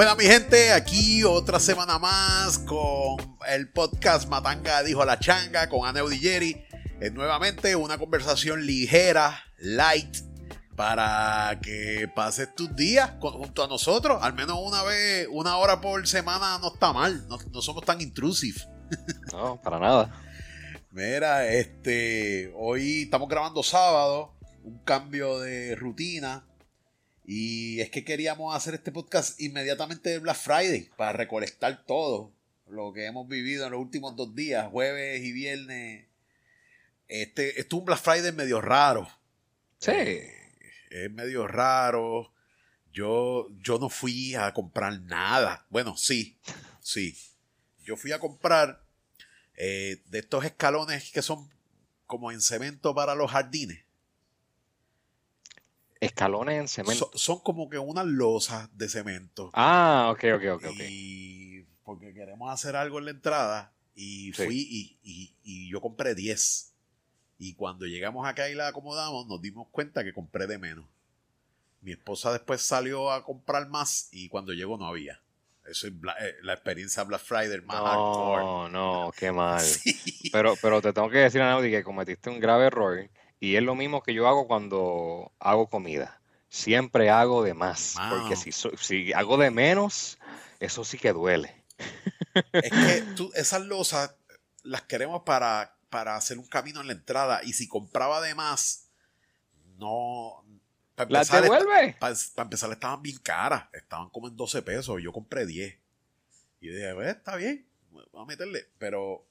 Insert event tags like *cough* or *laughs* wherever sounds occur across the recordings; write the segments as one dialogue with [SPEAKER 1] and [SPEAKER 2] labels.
[SPEAKER 1] Bueno, mi gente, aquí otra semana más con el podcast Matanga dijo la changa con Aneu Jerry. Es nuevamente una conversación ligera, light, para que pases tus días junto a nosotros. Al menos una vez, una hora por semana no está mal. No, no somos tan intrusivos. *laughs*
[SPEAKER 2] No, para nada.
[SPEAKER 1] Mira, este, hoy estamos grabando sábado, un cambio de rutina. Y es que queríamos hacer este podcast inmediatamente de Black Friday para recolectar todo lo que hemos vivido en los últimos dos días, jueves y viernes. Este, esto es un Black Friday medio raro.
[SPEAKER 2] Sí.
[SPEAKER 1] Eh, es medio raro. Yo, yo no fui a comprar nada. Bueno, sí, sí. Yo fui a comprar eh, de estos escalones que son como en cemento para los jardines.
[SPEAKER 2] Escalones en cemento.
[SPEAKER 1] Son, como que unas losas de cemento.
[SPEAKER 2] Ah, ok, ok, ok.
[SPEAKER 1] Y porque queremos hacer algo en la entrada. Y fui y, y, yo compré 10. Y cuando llegamos acá y la acomodamos, nos dimos cuenta que compré de menos. Mi esposa después salió a comprar más y cuando llegó no había. Eso es eh, la experiencia Black Friday más hardcore.
[SPEAKER 2] No, no, qué mal. *laughs* Pero, pero te tengo que decir, Naudi, que cometiste un grave error. Y es lo mismo que yo hago cuando hago comida. Siempre hago de más. Porque si, si hago de menos, eso sí que duele.
[SPEAKER 1] Es que *laughs* tú, esas losas las queremos para, para hacer un camino en la entrada. Y si compraba de más, no,
[SPEAKER 2] ¿Las devuelve?
[SPEAKER 1] Para, empezar, estaban bien caras. Estaban como en 12 pesos. Yo compré 10. Y dije, pues, está bien. Vamos a meterle. Pero.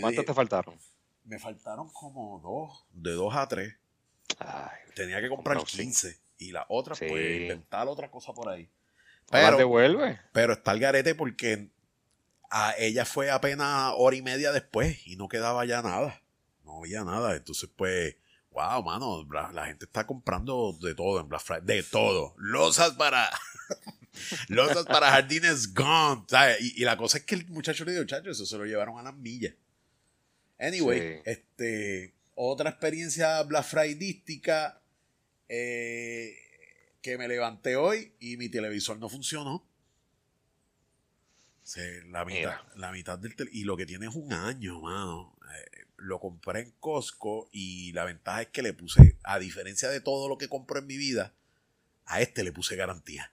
[SPEAKER 2] ¿Cuántos te faltaron?
[SPEAKER 1] Me faltaron como dos. De dos a tres. Tenía que comprar 15. Y la otra, pues, inventar otra cosa por ahí.
[SPEAKER 2] Pero, ¿Las devuelve?
[SPEAKER 1] Pero está el garete porque a ella fue apenas hora y media después y no quedaba ya nada. No había nada. Entonces, pues wow, mano, la, gente está comprando de todo en Black Friday, de todo. Losas para. *laughs* Losas para jardines gone. Y, la cosa es que el muchacho le dijo, chacho, eso se lo llevaron a las millas. Anyway, este, otra experiencia Black Fridaystica eh, que me levanté hoy y mi televisor no funcionó. la, mitad, la mitad del y lo que tiene es un año, mano. Eh, lo compré en Costco y la ventaja es que le puse, a diferencia de todo lo que compro en mi vida, a este le puse garantía.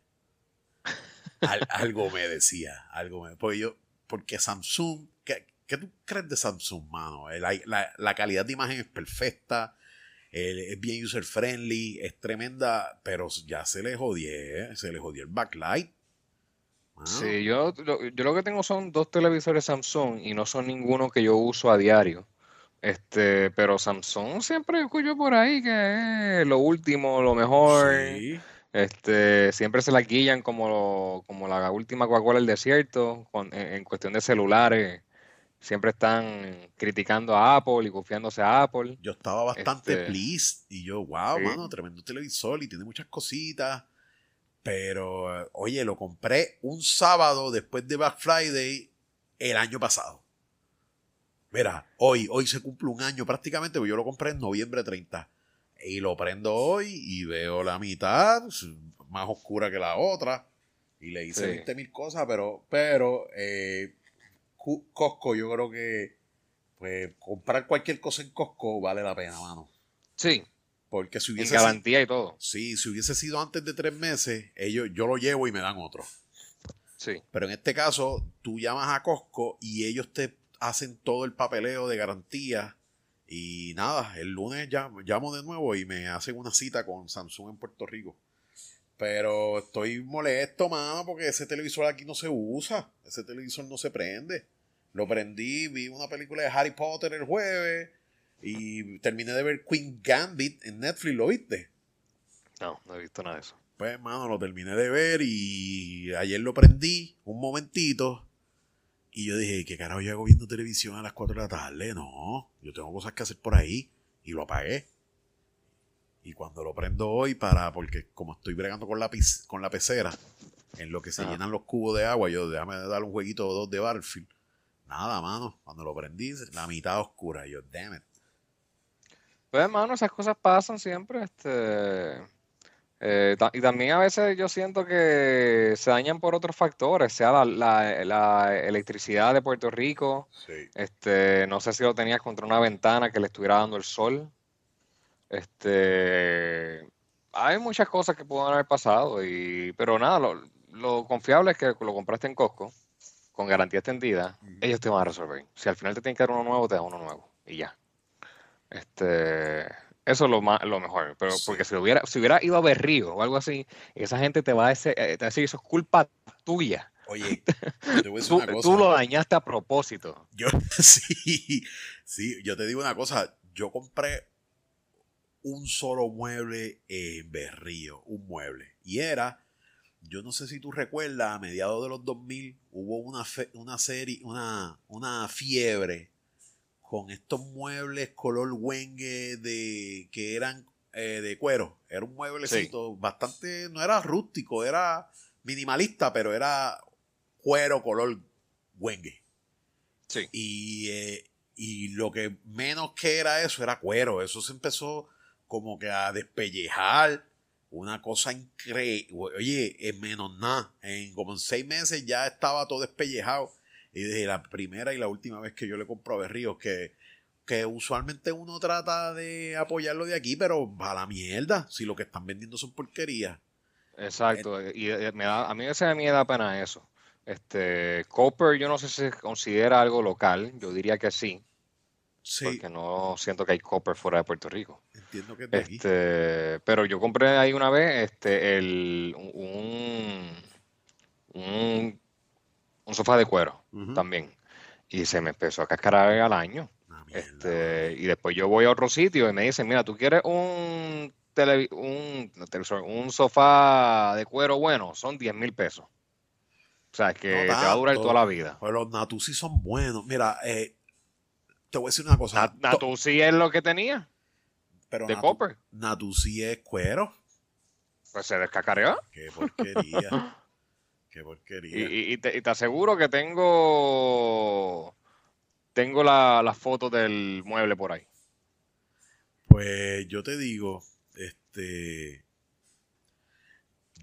[SPEAKER 1] algo me decía, algo me. Porque yo, porque Samsung, ¿qué, tú crees de Samsung, mano? La, calidad de imagen es perfecta, es bien user friendly, es tremenda, pero ya se le jodió, se le jodió el backlight.
[SPEAKER 2] Sí, yo, yo lo que tengo son dos televisores Samsung y no son ninguno que yo uso a diario. Este, pero Samsung siempre escucho por ahí que es lo último, lo mejor. Este, siempre se la guillan como, como la última Coca-Cola del desierto, en, cuestión de celulares. Siempre están criticando a Apple y confiándose a Apple.
[SPEAKER 1] Yo estaba bastante este, pleased y yo, wow, mano, tremendo televisor y tiene muchas cositas. Pero, oye, lo compré un sábado después de Black Friday el año pasado. Mira, hoy, hoy se cumple un año prácticamente, porque yo lo compré en noviembre 30. Y lo prendo hoy y veo la mitad, más oscura que la otra. Y le hice 20 mil cosas, pero, pero eh, Costco, yo creo que pues comprar cualquier cosa en Costco vale la pena, mano.
[SPEAKER 2] Sí.
[SPEAKER 1] Porque si hubiese.
[SPEAKER 2] garantía y todo.
[SPEAKER 1] Sí, si hubiese sido antes de tres meses, ellos, yo lo llevo y me dan otro.
[SPEAKER 2] Sí.
[SPEAKER 1] Pero en este caso, tú llamas a Costco y ellos te hacen todo el papeleo de garantía. Y nada, el lunes llamo, de nuevo y me hacen una cita con Samsung en Puerto Rico. Pero estoy molesto, mano, porque ese televisor aquí no se usa. Ese televisor no se prende. Lo prendí, vi una película de Harry Potter el jueves y terminé de ver Queen Gambit en Netflix. ¿Lo viste?
[SPEAKER 2] No, no he visto nada de eso.
[SPEAKER 1] Pues, mano, lo terminé de ver y ayer lo prendí un momentito y yo dije, ¿qué carajo yo hago viendo televisión a las 4 de la tarde? No, yo tengo cosas que hacer por ahí. Y lo apagué. Y cuando lo prendo hoy para, porque como estoy bregando con la, con la pecera, en lo que se llenan los cubos de agua, yo déjame dar un jueguito o dos de Barfield. Nada, mano. Cuando lo prendí, la mitad oscura. yo, damn it.
[SPEAKER 2] Pues, mano, esas cosas pasan siempre. Este, Eh, y también a veces yo siento que se dañan por otros factores, sea la, electricidad de Puerto Rico. Este, no sé si lo tenías contra una ventana que le estuviera dando el sol. Este, hay muchas cosas que pueden haber pasado, y, pero nada, lo, confiable es que lo compraste en Costco con garantía extendida. Ellos te van a resolver. Si al final te tienen que dar uno nuevo, te dan uno nuevo y ya. Este, eso es lo, más, lo mejor, pero porque si hubiera, si hubiera ido a Berrío o algo así, esa gente te va a decir, eh, eso es culpa tuya.
[SPEAKER 1] Oye,
[SPEAKER 2] te voy a decir una cosa. Tú lo dañaste a propósito.
[SPEAKER 1] Yo, *laughs* sí, sí, yo te digo una cosa, yo compré un solo mueble en Berrío, un mueble, y era, yo no sé si tú recuerdas, a mediados de los 2000 hubo una, una serie, una, una fiebre con estos muebles color wengue de que eran eh, de cuero. Era un mueblecito bastante, no era rústico, era minimalista, pero era cuero color wengue.
[SPEAKER 2] Sí.
[SPEAKER 1] Y, eh, y lo que menos que era eso era cuero. Eso se empezó como que a despellejar. Una cosa increíble. Oye, en menos nada. En como en seis meses ya estaba todo despellejado. Y desde la primera y la última vez que yo le compro a Berríos, que, que usualmente uno trata de apoyarlo de aquí, pero va a la mierda, si lo que están vendiendo son porquerías.
[SPEAKER 2] Exacto, y eh, me da, a mí ese me da pena eso. Este, Copper yo no sé si se considera algo local, yo diría que sí. Sí. Porque no siento que hay copper fuera de Puerto Rico.
[SPEAKER 1] Entiendo que es
[SPEAKER 2] este, Pero yo compré ahí una vez este, el, un, un un sofá de cuero también. Y se me empezó a cascarar al año. Ah, este, y después yo voy a otro sitio y me dicen, mira, ¿tú quieres un, un, un sofá de cuero bueno? Son 10 mil pesos. O sea, que te va a durar toda la vida.
[SPEAKER 1] Pero los Natusi son buenos. Mira, eh, te voy a decir una cosa.
[SPEAKER 2] Natusi es lo que tenía.
[SPEAKER 1] Pero
[SPEAKER 2] de copper.
[SPEAKER 1] Natusi es cuero.
[SPEAKER 2] Pues se descacareó.
[SPEAKER 1] Qué porquería. *laughs* Qué porquería.
[SPEAKER 2] Y, te, aseguro que tengo tengo las la fotos del mueble por ahí.
[SPEAKER 1] Pues yo te digo, este.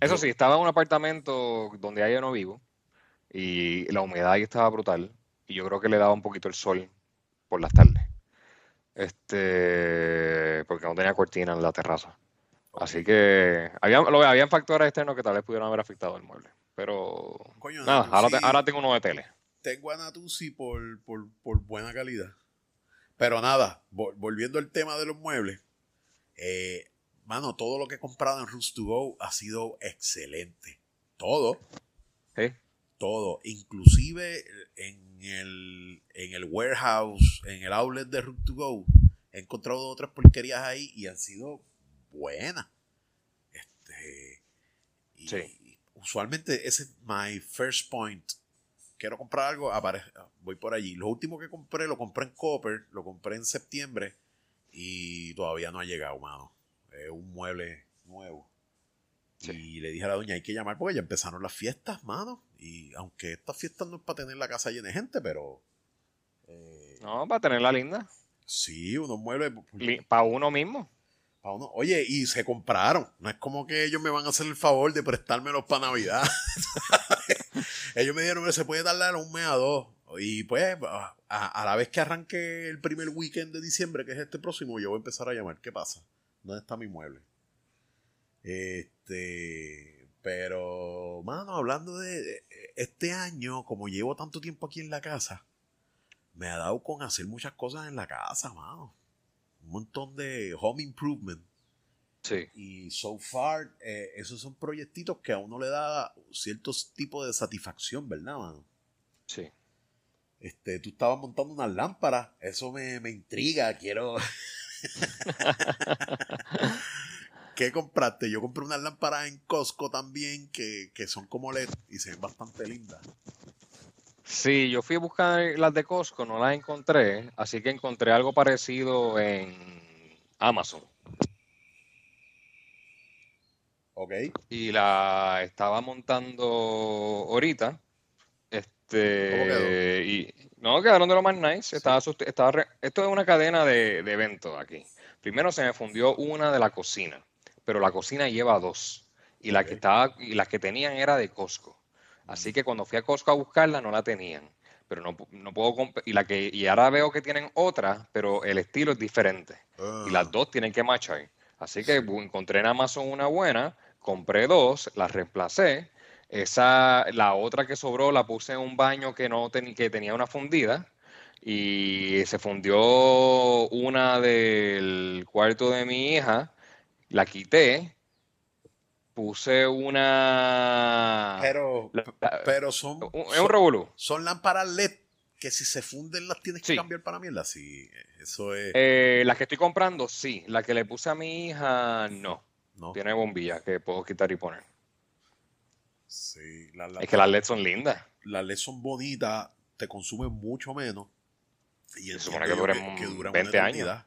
[SPEAKER 2] Eso sí, estaba en un apartamento donde yo no vivo y la humedad ahí estaba brutal y yo creo que le daba un poquito el sol por las tardes. Este, porque no tenía cortina en la terraza. Así que había, lo, habían factores externos que tal vez pudieran haber afectado el mueble. Pero nada, ahora, tengo uno de tele.
[SPEAKER 1] Tengo a Natusi por, por, buena calidad. Pero nada, volviendo al tema de los muebles. Eh, mano, todo lo que he comprado en Roots to Go ha sido excelente. Todo.
[SPEAKER 2] ¿Sí?
[SPEAKER 1] Todo. Inclusive en el, en el warehouse, en el outlet de Root to Go, he encontrado otras porquerías ahí y han sido buenas. Este,
[SPEAKER 2] sí
[SPEAKER 1] usualmente ese es my first point. Quiero comprar algo, voy por allí. Lo último que compré, lo compré en Copper, lo compré en septiembre y todavía no ha llegado, mano. Es un mueble nuevo. Y le dije a la doña, hay que llamar porque ya empezaron las fiestas, mano. Y aunque estas fiestas no es para tener la casa llena de gente, pero...
[SPEAKER 2] Eh, no, para tenerla linda.
[SPEAKER 1] Sí, unos muebles...
[SPEAKER 2] Para uno mismo.
[SPEAKER 1] Oye, y se compraron. No es como que ellos me van a hacer el favor de prestármelos para Navidad. *laughs* ellos me dijeron se puede tardar un mes a dos. Y pues, a, la vez que arranque el primer weekend de diciembre, que es este próximo, yo voy a empezar a llamar. ¿Qué pasa? ¿Dónde está mi mueble? Este. Pero, mano, hablando de este año, como llevo tanto tiempo aquí en la casa, me ha dado con hacer muchas cosas en la casa, mano un montón de home improvement.
[SPEAKER 2] Sí.
[SPEAKER 1] Y so far, eh, esos son proyectitos que a uno le da ciertos tipos de satisfacción, ¿verdad, mano?
[SPEAKER 2] Sí.
[SPEAKER 1] Este, tú estabas montando unas lámparas, eso me, intriga, quiero. *laughs* *laughs* ¿Qué compraste? Yo compré unas lámparas en Costco también que, que son como LED y se ven bastante lindas.
[SPEAKER 2] Sí, yo fui a buscar las de Costco, no las encontré, así que encontré algo parecido en Amazon.
[SPEAKER 1] Ok.
[SPEAKER 2] Y la estaba montando ahorita. Este, y no quedaron de lo más nice. Estaba, estaba esto es una cadena de, de eventos aquí. Primero se me fundió una de la cocina, pero la cocina lleva dos. Y la que estaba, y las que tenían era de Costco. Así que cuando fui a Costco a buscarla, no la tenían. Pero no, no puedo y la que y ahora veo que tienen otra, pero el estilo es diferente. Y las ah. dos tienen que machar. Así que encontré en Amazon una buena, compré dos, las reemplacé. Esa, la otra que sobró la puse en un baño que no que tenía una fundida y se fundió una del cuarto de mi hija, la quité, puse una...
[SPEAKER 1] Pero, pero son...
[SPEAKER 2] Es un revolú.
[SPEAKER 1] Son lámparas LED que si se funden las tienes que cambiar para mierda. Sí, eso es...
[SPEAKER 2] Eh, las que estoy comprando, sí. La que le puse a mi hija, no. no. Tiene bombilla que puedo quitar y poner.
[SPEAKER 1] Sí.
[SPEAKER 2] es que las LED son lindas.
[SPEAKER 1] Las LED son bonitas, te consumen mucho menos
[SPEAKER 2] y se supone que, duran, que, 20 años.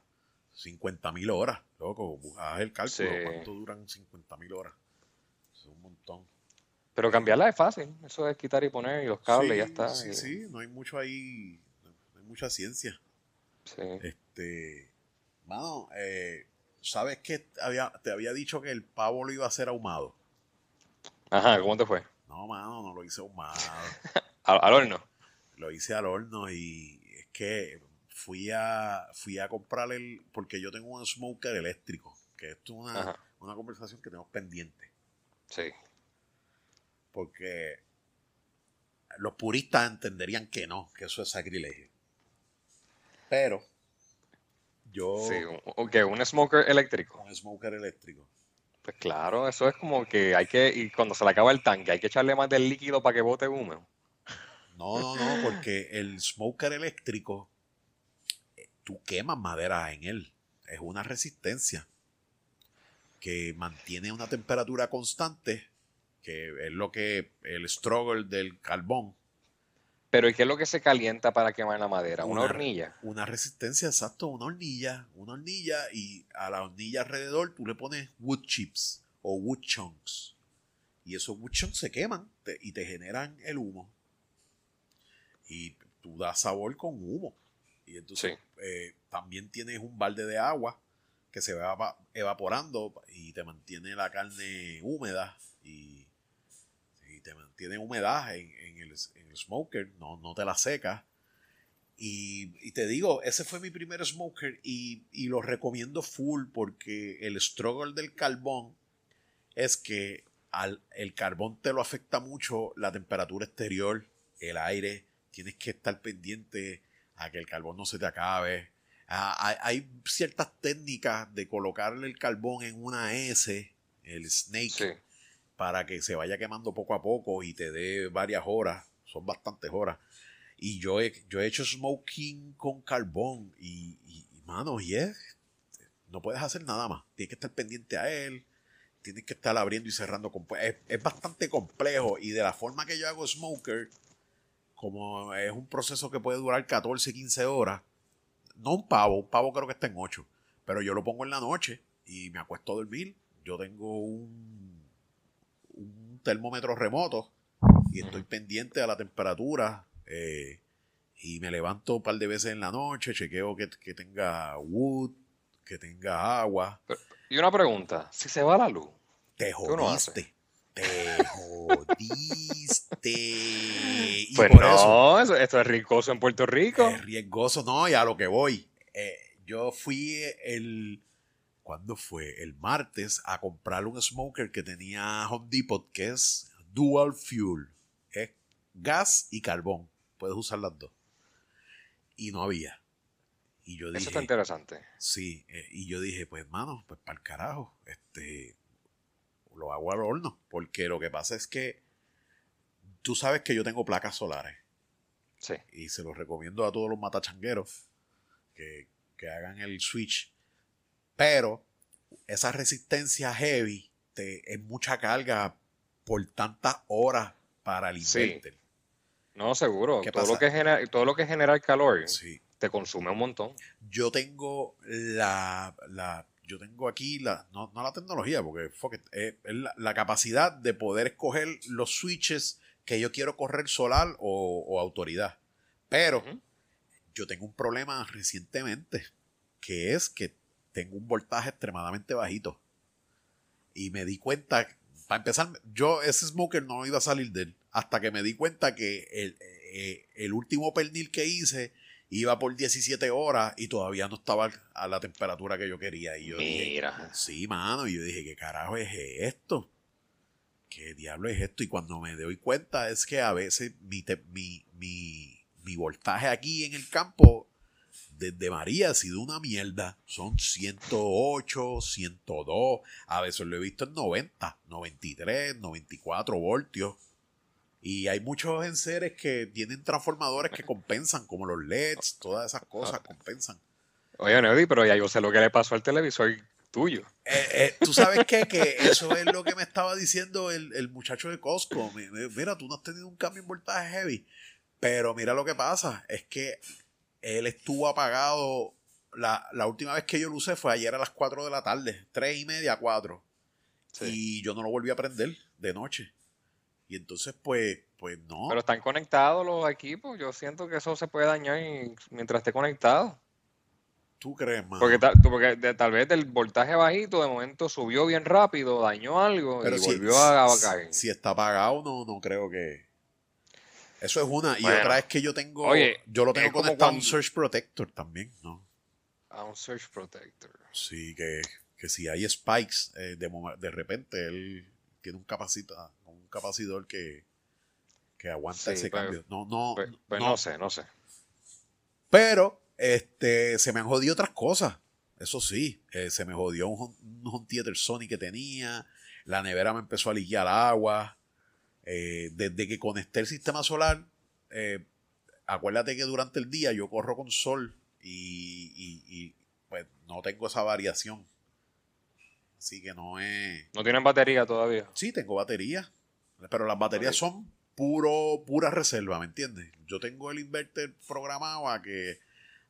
[SPEAKER 1] 50 mil horas, loco. Haz el cálculo. ¿Cuánto duran 50 mil horas? Es un montón.
[SPEAKER 2] Pero cambiarla es fácil. Eso es quitar y poner y los cables y ya está.
[SPEAKER 1] Sí, sí. No hay mucho ahí. No hay mucha ciencia.
[SPEAKER 2] Sí.
[SPEAKER 1] Este. Mano, eh, ¿sabes que había, te había dicho que el pavo lo iba a hacer ahumado?
[SPEAKER 2] Ajá, ¿cómo te fue?
[SPEAKER 1] No, mano, no lo hice ahumado. *laughs*
[SPEAKER 2] ¿Al horno?
[SPEAKER 1] Lo hice al horno y, que fui a, fui a comprar el, porque yo tengo un smoker eléctrico, que esto es una, una conversación que tenemos pendiente.
[SPEAKER 2] Sí.
[SPEAKER 1] Porque los puristas entenderían que no, que eso es sacrilegio. Pero yo...
[SPEAKER 2] Sí, un, un smoker eléctrico.
[SPEAKER 1] Un smoker eléctrico.
[SPEAKER 2] Pues claro, eso es como que hay que, y cuando se le acaba el tanque, hay que echarle más del líquido para que bote humo.
[SPEAKER 1] No, no, no, porque el smoker eléctrico, tú quemas madera en él. Es una resistencia que mantiene una temperatura constante, que es lo que el struggle del carbón.
[SPEAKER 2] Pero ¿y qué es lo que se calienta para quemar la madera? ¿Una, hornilla?
[SPEAKER 1] Una resistencia, exacto, una hornilla. Una hornilla y a la hornilla alrededor tú le pones wood chips o wood chunks. Y esos wood chunks se queman y te generan el humo y tú das sabor con humo. Y entonces eh, también tienes un balde de agua que se va evaporando y te mantiene la carne húmeda y, te mantiene humedad en, el, smoker, no, no te la seca. Y, te digo, ese fue mi primer smoker y, y, lo recomiendo full porque el struggle del carbón es que al, el carbón te lo afecta mucho la temperatura exterior, el aire, tienes que estar pendiente a que el carbón no se te acabe. Hay, ciertas técnicas de colocarle el carbón en una S, el snake, para que se vaya quemando poco a poco y te dé varias horas, son bastantes horas. Y yo he, yo he hecho smoking con carbón y, y, mano, y es, no puedes hacer nada más. Tienes que estar pendiente a él, tienes que estar abriendo y cerrando. Es, es bastante complejo y de la forma que yo hago smoker, como es un proceso que puede durar 14, 15 horas, no un pavo, un pavo creo que está en 8, pero yo lo pongo en la noche y me acuesto a dormir. Yo tengo un, un termómetro remoto y estoy pendiente a la temperatura eh, y me levanto un par de veces en la noche, chequeo que, que tenga wood, que tenga agua.
[SPEAKER 2] Y una pregunta, si se va la luz,
[SPEAKER 1] te jodiste. Te jodiste.
[SPEAKER 2] Pues no, esto es riesgoso en Puerto Rico.
[SPEAKER 1] Es riesgoso, no, y a lo que voy. Eh, yo fui el. ¿Cuándo fue? El martes a comprar un smoker que tenía Home Depot, que es Dual Fuel. Es gas y carbón. Puedes usar las dos. Y no había. Y yo dije,
[SPEAKER 2] Eso está interesante.
[SPEAKER 1] Sí, eh, y yo dije, pues, mano, pues para el carajo. Este, lo hago al horno. Porque lo que pasa es que tú sabes que yo tengo placas solares.
[SPEAKER 2] Sí.
[SPEAKER 1] Y se los recomiendo a todos los matachangueros que, hagan el switch. Pero esa resistencia heavy te, es mucha carga por tantas horas para el inverter.
[SPEAKER 2] No, seguro. Todo lo, que genera, todo lo que genera el calor te consume un montón.
[SPEAKER 1] Yo tengo la, la yo tengo aquí la, no, la tecnología, porque es, la, capacidad de poder escoger los switches que yo quiero correr solar o, autoridad. Pero yo tengo un problema recientemente, que es que tengo un voltaje extremadamente bajito. Y me di cuenta, para empezar, yo ese smoker no iba a salir de él. Hasta que me di cuenta que el, eh, el último pernil que hice iba por 17 horas y todavía no estaba a la temperatura que yo quería. Y yo Mira. dije, sí, mano. Y yo dije, ¿qué carajo es esto? ¿Qué diablo es esto? Y cuando me doy cuenta es que a veces mi, mi, mi, mi voltaje aquí en el campo desde María ha sido una mierda. Son 108, 102. A veces lo he visto en 90, 93, 94 voltios. Y hay muchos enseres que tienen transformadores que compensan, como los LEDs, todas esas cosas *laughs* compensan.
[SPEAKER 2] Oye, Neody, pero ya yo sé lo que le pasó al televisor tuyo.
[SPEAKER 1] Eh, eh, tú sabes qué? que eso es lo que me estaba diciendo el, muchacho de Costco. Mira, tú no has tenido un cambio en voltaje heavy. Pero mira lo que pasa, es que él estuvo apagado. La, última vez que yo lo usé fue ayer a las 4 de la tarde, 3 y media, 4. Y yo no lo volví a prender de noche. Y entonces, pues, pues no.
[SPEAKER 2] Pero están conectados los equipos. Yo siento que eso se puede dañar mientras esté conectado.
[SPEAKER 1] ¿Tú crees, más?
[SPEAKER 2] Porque, tal vez del voltaje bajito de momento subió bien rápido, dañó algo y volvió a, caer.
[SPEAKER 1] Si está apagado, no, no creo que. Eso es una. Y otra es que yo tengo. Oye, yo lo tengo conectado a un Search Protector también, ¿no?
[SPEAKER 2] A un Search Protector.
[SPEAKER 1] Sí, que, que si hay spikes, eh, de, de repente él tiene un capacita capacidor que, que aguanta ese pues, cambio. No, no,
[SPEAKER 2] pues, pues no, sé, no sé.
[SPEAKER 1] Pero este, se me han jodido otras cosas. Eso sí, eh, se me jodió un, un Theater Sony que tenía. La nevera me empezó a liquear agua. Eh, desde que conecté el sistema solar, eh, acuérdate que durante el día yo corro con sol y, y, pues no tengo esa variación. Así que no es.
[SPEAKER 2] ¿No tienen batería todavía?
[SPEAKER 1] Sí, tengo batería. Pero las baterías son puro, pura reserva, ¿me entiendes? Yo tengo el inverter programado a que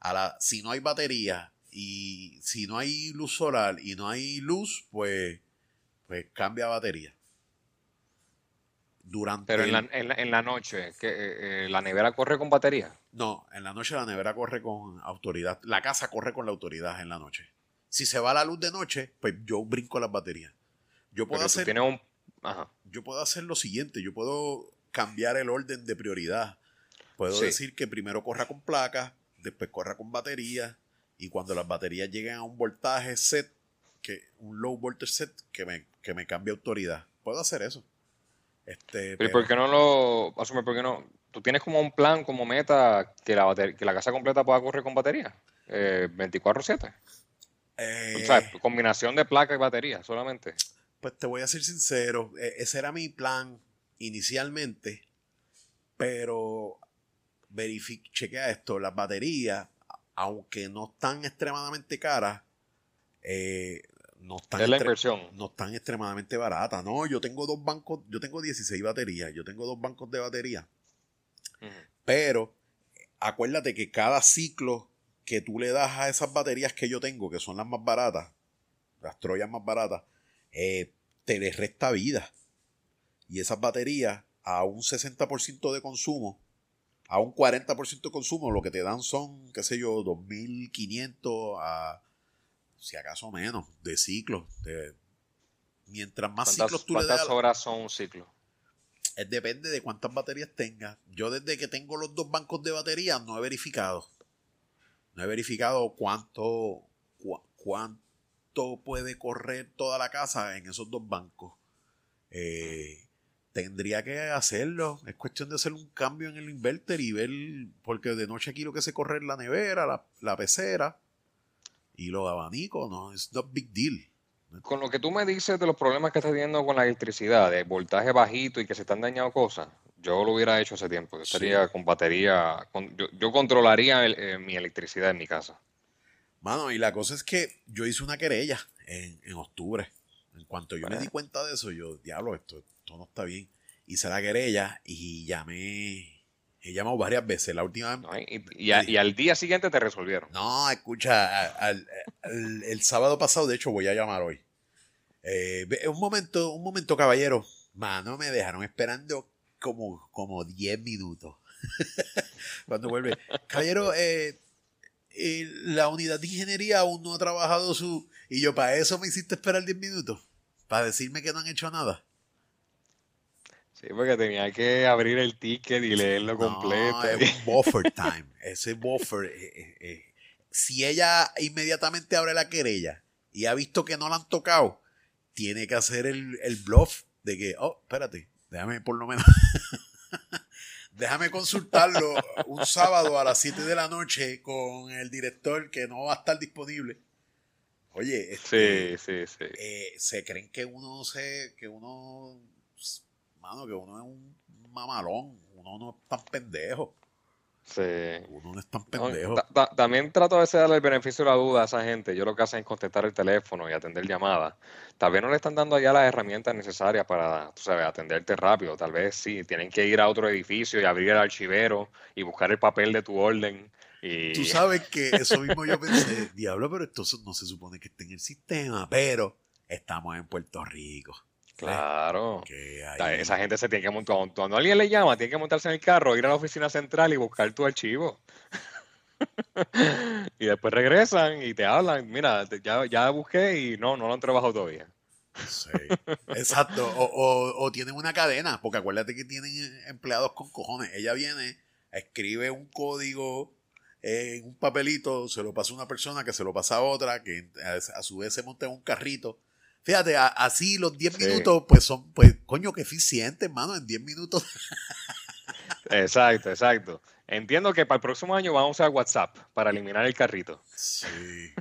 [SPEAKER 1] a la, si no hay batería y si no hay luz solar y no hay luz, pues, pues cambia batería.
[SPEAKER 2] Durante Pero en, la, en, la, noche, que eh, eh, ¿la nevera corre con batería?
[SPEAKER 1] No, en la noche la nevera corre con autoridad. La casa corre con la autoridad en la noche. Si se va la luz de noche, pues yo brinco las baterías. Yo puedo hacer.
[SPEAKER 2] Un
[SPEAKER 1] yo puedo hacer lo siguiente, yo puedo cambiar el orden de prioridad. Puedo decir que primero corra con placas, después corra con batería, y cuando las baterías lleguen a un voltaje set, que un low voltage set, que me, que me cambie autoridad. Puedo hacer eso. Este,
[SPEAKER 2] pero, ¿por qué no lo asume? ¿Por qué no? ¿Tú tienes como un plan, como meta, que la, que la casa completa pueda correr con batería? Eh, 24-7. o sea, eh, combinación de placa y batería solamente.
[SPEAKER 1] Pues te voy a ser sincero, e, ese era mi plan inicialmente, pero chequea esto, las baterías, aunque no están extremadamente caras, eh, no, están no están extremadamente baratas. No, yo tengo dos bancos, yo tengo 16 baterías, yo tengo dos bancos de batería. Pero acuérdate que cada ciclo que tú le das a esas baterías que yo tengo, que son las más baratas, las troyas más baratas, eh, te les resta vida. Y esas baterías a un 60% de consumo, a un 40% de consumo, lo que te dan son, qué sé yo, 2.500 a, si acaso menos, de ciclos. mientras más ciclos tú le das...
[SPEAKER 2] ¿Cuántas horas son un ciclo?
[SPEAKER 1] depende de cuántas baterías tengas. Yo desde que tengo los dos bancos de baterías no he verificado. No he verificado cuánto, cuánto puede correr toda la casa en esos dos bancos. Eh, tendría que hacerlo. Es cuestión de hacer un cambio en el inverter y ver, porque de noche aquí lo que se corre es la nevera, la, pecera y los abanicos, no, es no big deal.
[SPEAKER 2] Con lo que tú me dices de los problemas que estás teniendo con la electricidad, de voltaje bajito y que se están dañando cosas, yo lo hubiera hecho hace tiempo. Yo estaría con batería, yo, controlaría eh, mi electricidad en mi casa.
[SPEAKER 1] Mano, y la cosa es que yo hice una querella en, octubre. En cuanto yo me di cuenta de eso, yo, diablo, esto, no está bien. Hice la querella y llamé. He llamado varias veces. La última
[SPEAKER 2] vez. y, al día siguiente te resolvieron.
[SPEAKER 1] No, escucha, el sábado pasado, de hecho, voy a llamar hoy. Eh, un momento, un momento, caballero. Mano, me dejaron esperando como, como 10 minutos. *laughs* Cuando vuelve. Caballero, eh, la unidad de ingeniería aún no ha trabajado su... Y yo, para eso me hiciste esperar 10 minutos. para decirme que no han hecho nada.
[SPEAKER 2] Sí, porque tenía que abrir el ticket y leerlo completo.
[SPEAKER 1] Es un buffer *laughs* time. Ese buffer. Eh, eh, eh, si ella inmediatamente abre la querella y ha visto que no la han tocado, tiene que hacer el, el bluff de que, oh, espérate, déjame por lo menos. *laughs* déjame consultarlo un sábado a las 7 de la noche con el director que no va a estar disponible. Oye,
[SPEAKER 2] este, sí, sí, sí.
[SPEAKER 1] se creen que uno se, que uno mano, que uno es un mamalón, uno no es tan pendejo.
[SPEAKER 2] Sí.
[SPEAKER 1] Uno no es tan pendejo.
[SPEAKER 2] también trato de darle el beneficio de la duda a esa gente. Yo lo que hacen es contestar el teléfono y atender llamadas. Tal vez no le están dando allá las herramientas necesarias para, tú sabes, atenderte rápido. Tal vez sí, tienen que ir a otro edificio y abrir el archivero y buscar el papel de tu orden. Y...
[SPEAKER 1] Tú sabes que eso mismo yo pensé, *laughs* diablo, pero esto no se supone que esté en el sistema, pero estamos en Puerto Rico.
[SPEAKER 2] Claro. Esa gente se tiene que montar. Cuando alguien le llama, tiene que montarse en el carro, ir a la oficina central y buscar tu archivo. *laughs* y después regresan y te hablan. Mira, ya, ya busqué y no, no lo han trabajado todavía.
[SPEAKER 1] Sí, exacto. O, o, tienen una cadena, porque acuérdate que tienen empleados con cojones. Ella viene, escribe un código en un papelito, se lo pasa a una persona, que se lo pasa a otra, que a su vez se monta en un carrito Fíjate, así los 10 minutos, pues son, pues, coño, que eficiente, hermano, en 10 minutos. *laughs*
[SPEAKER 2] exacto, exacto. Entiendo que para el próximo año vamos a WhatsApp para eliminar el carrito.
[SPEAKER 1] Sí.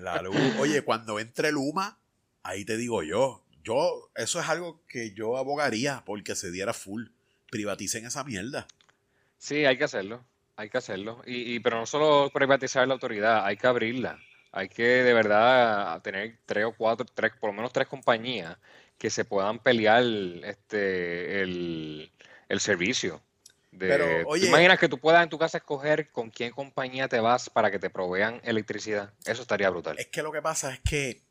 [SPEAKER 1] La luz. Oye, cuando entre Luma, ahí te digo yo, yo, eso es algo que yo abogaría porque se diera full. Privaticen esa mierda.
[SPEAKER 2] Sí, hay que hacerlo, hay que hacerlo. Y, y pero no solo privatizar la autoridad, hay que abrirla hay que de verdad tener tres o cuatro, tres, por lo menos tres compañías que se puedan pelear este, el, servicio. De, oye, imaginas que tú puedas en tu casa escoger con quién compañía te vas para que te provean electricidad? Eso estaría brutal.
[SPEAKER 1] Es que lo que pasa es que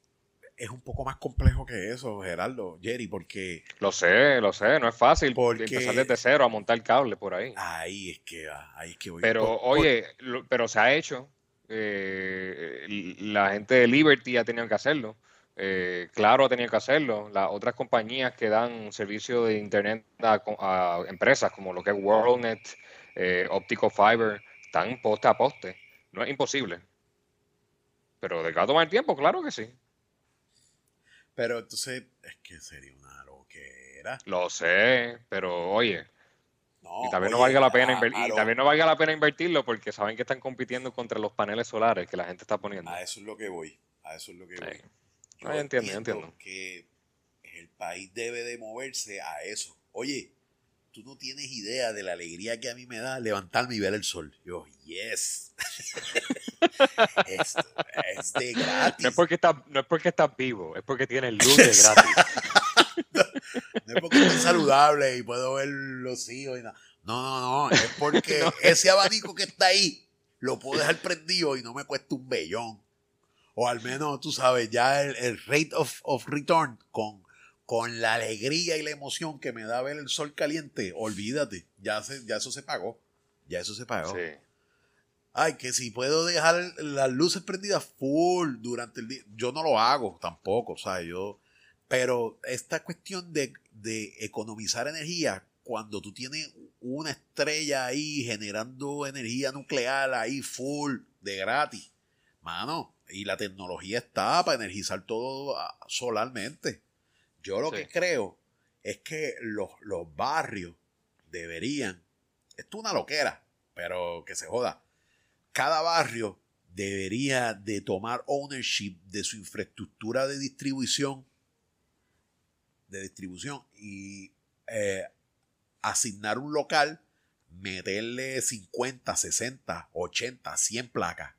[SPEAKER 1] es un poco más complejo que eso, Gerardo, Jerry, porque...
[SPEAKER 2] Lo sé, lo sé, no es fácil porque... empezar desde cero a montar cable por ahí.
[SPEAKER 1] Ahí es que, ahí es que voy.
[SPEAKER 2] Pero, oye, pero se ha hecho, eh, la gente de Liberty ha tenido que hacerlo. Eh, claro, ha tenido que hacerlo. Las otras compañías que dan servicio de Internet a, empresas como lo que es WorldNet, eh, Optical Fiber, están poste a poste. No es imposible. Pero de cada tomar tiempo, claro que sí.
[SPEAKER 1] Pero entonces es que sería una loquera.
[SPEAKER 2] Lo sé, pero oye, y también no valga la pena y también no valga la pena invertirlo porque saben que están compitiendo contra los paneles solares que la gente está poniendo.
[SPEAKER 1] A eso es lo que voy. A eso es lo que voy.
[SPEAKER 2] Yo entiendo, entiendo.
[SPEAKER 1] Que el país debe de moverse a eso. Oye, tú no tienes idea de la alegría que a mí me da levantarme y ver el sol. Yo, yes. *laughs* es, de gratis.
[SPEAKER 2] No es, porque estás, no es porque estás vivo, es porque tienes luz de *laughs* gratis.
[SPEAKER 1] No es porque estoy saludable y puedo ver los hijos y nada. No, no, no. Es porque *laughs* ese abanico que está ahí lo puedo dejar prendido y no me cuesta un bellón. O al menos, tú sabes, ya el, rate of, of, return con, con la alegría y la emoción que me da ver el sol caliente, olvídate, ya, se, ya eso se pagó. Ya eso se pagó. Sí. Ay, que si puedo dejar las luces prendidas full durante el día. Yo no lo hago tampoco, o sea, yo. Pero esta cuestión de de economizar energía cuando tú tienes una estrella ahí generando energía nuclear ahí full de gratis. Mano, y la tecnología está para energizar todo ah, solarmente. Yo lo que creo es que los, los barrios deberían, esto es una loquera, pero que se joda, cada barrio debería de tomar ownership de su infraestructura de distribución de distribución y eh, asignar un local, meterle 50, 60, 80, 100 placas.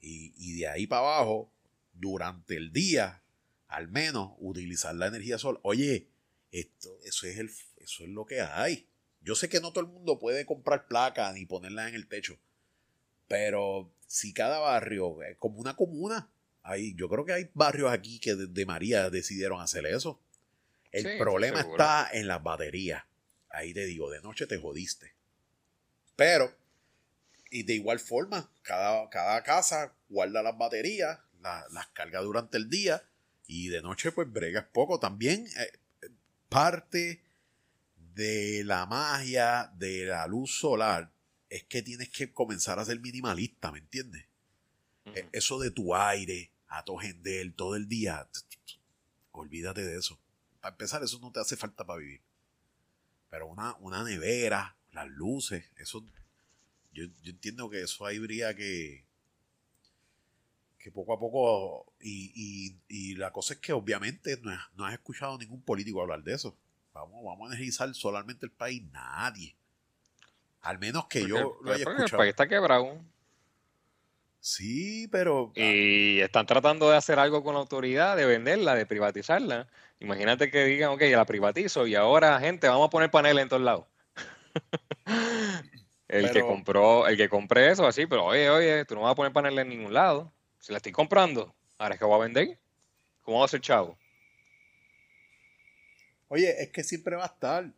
[SPEAKER 1] Y, de ahí para abajo, durante el día, al menos, utilizar la energía solar. Oye, esto, eso, es el, eso es lo que hay. Yo sé que no todo el mundo puede comprar placas ni ponerlas en el techo. Pero si cada barrio, como una comuna, yo creo que hay barrios aquí que de, María decidieron hacer eso. El problema está en las baterías. Ahí te digo, de noche te jodiste. Pero, y de igual forma, cada, cada casa guarda las baterías, las carga durante el día Y de noche, pues bregas poco. También eh, parte de la magia de la luz solar es que tienes que comenzar a ser minimalista, ¿me entiendes? E, eso de tu aire, a tu él todo el día, olvídate de eso. Para empezar, eso no te hace falta para vivir. Pero una, una nevera, las luces, eso. Yo, entiendo que eso ahí habría que. Que poco a poco. Y, la cosa es que obviamente no, has escuchado ningún político hablar de eso. Vamos, vamos a energizar solamente el país. Nadie. Al menos que yo lo haya escuchado. El
[SPEAKER 2] país está quebrado.
[SPEAKER 1] Sí, pero.
[SPEAKER 2] Y están tratando de hacer algo con la autoridad, de venderla, de privatizarla. Imagínate que digan, ok, la privatizo y ahora, gente, vamos a poner paneles en todos lados. *laughs* el que compró, el que compré eso así, pero oye, oye, tú no vas a poner paneles en ningún lado. Si la estoy comprando, ahora es que voy a vender. ¿Cómo va a ser chavo?
[SPEAKER 1] Oye, es que siempre va a estar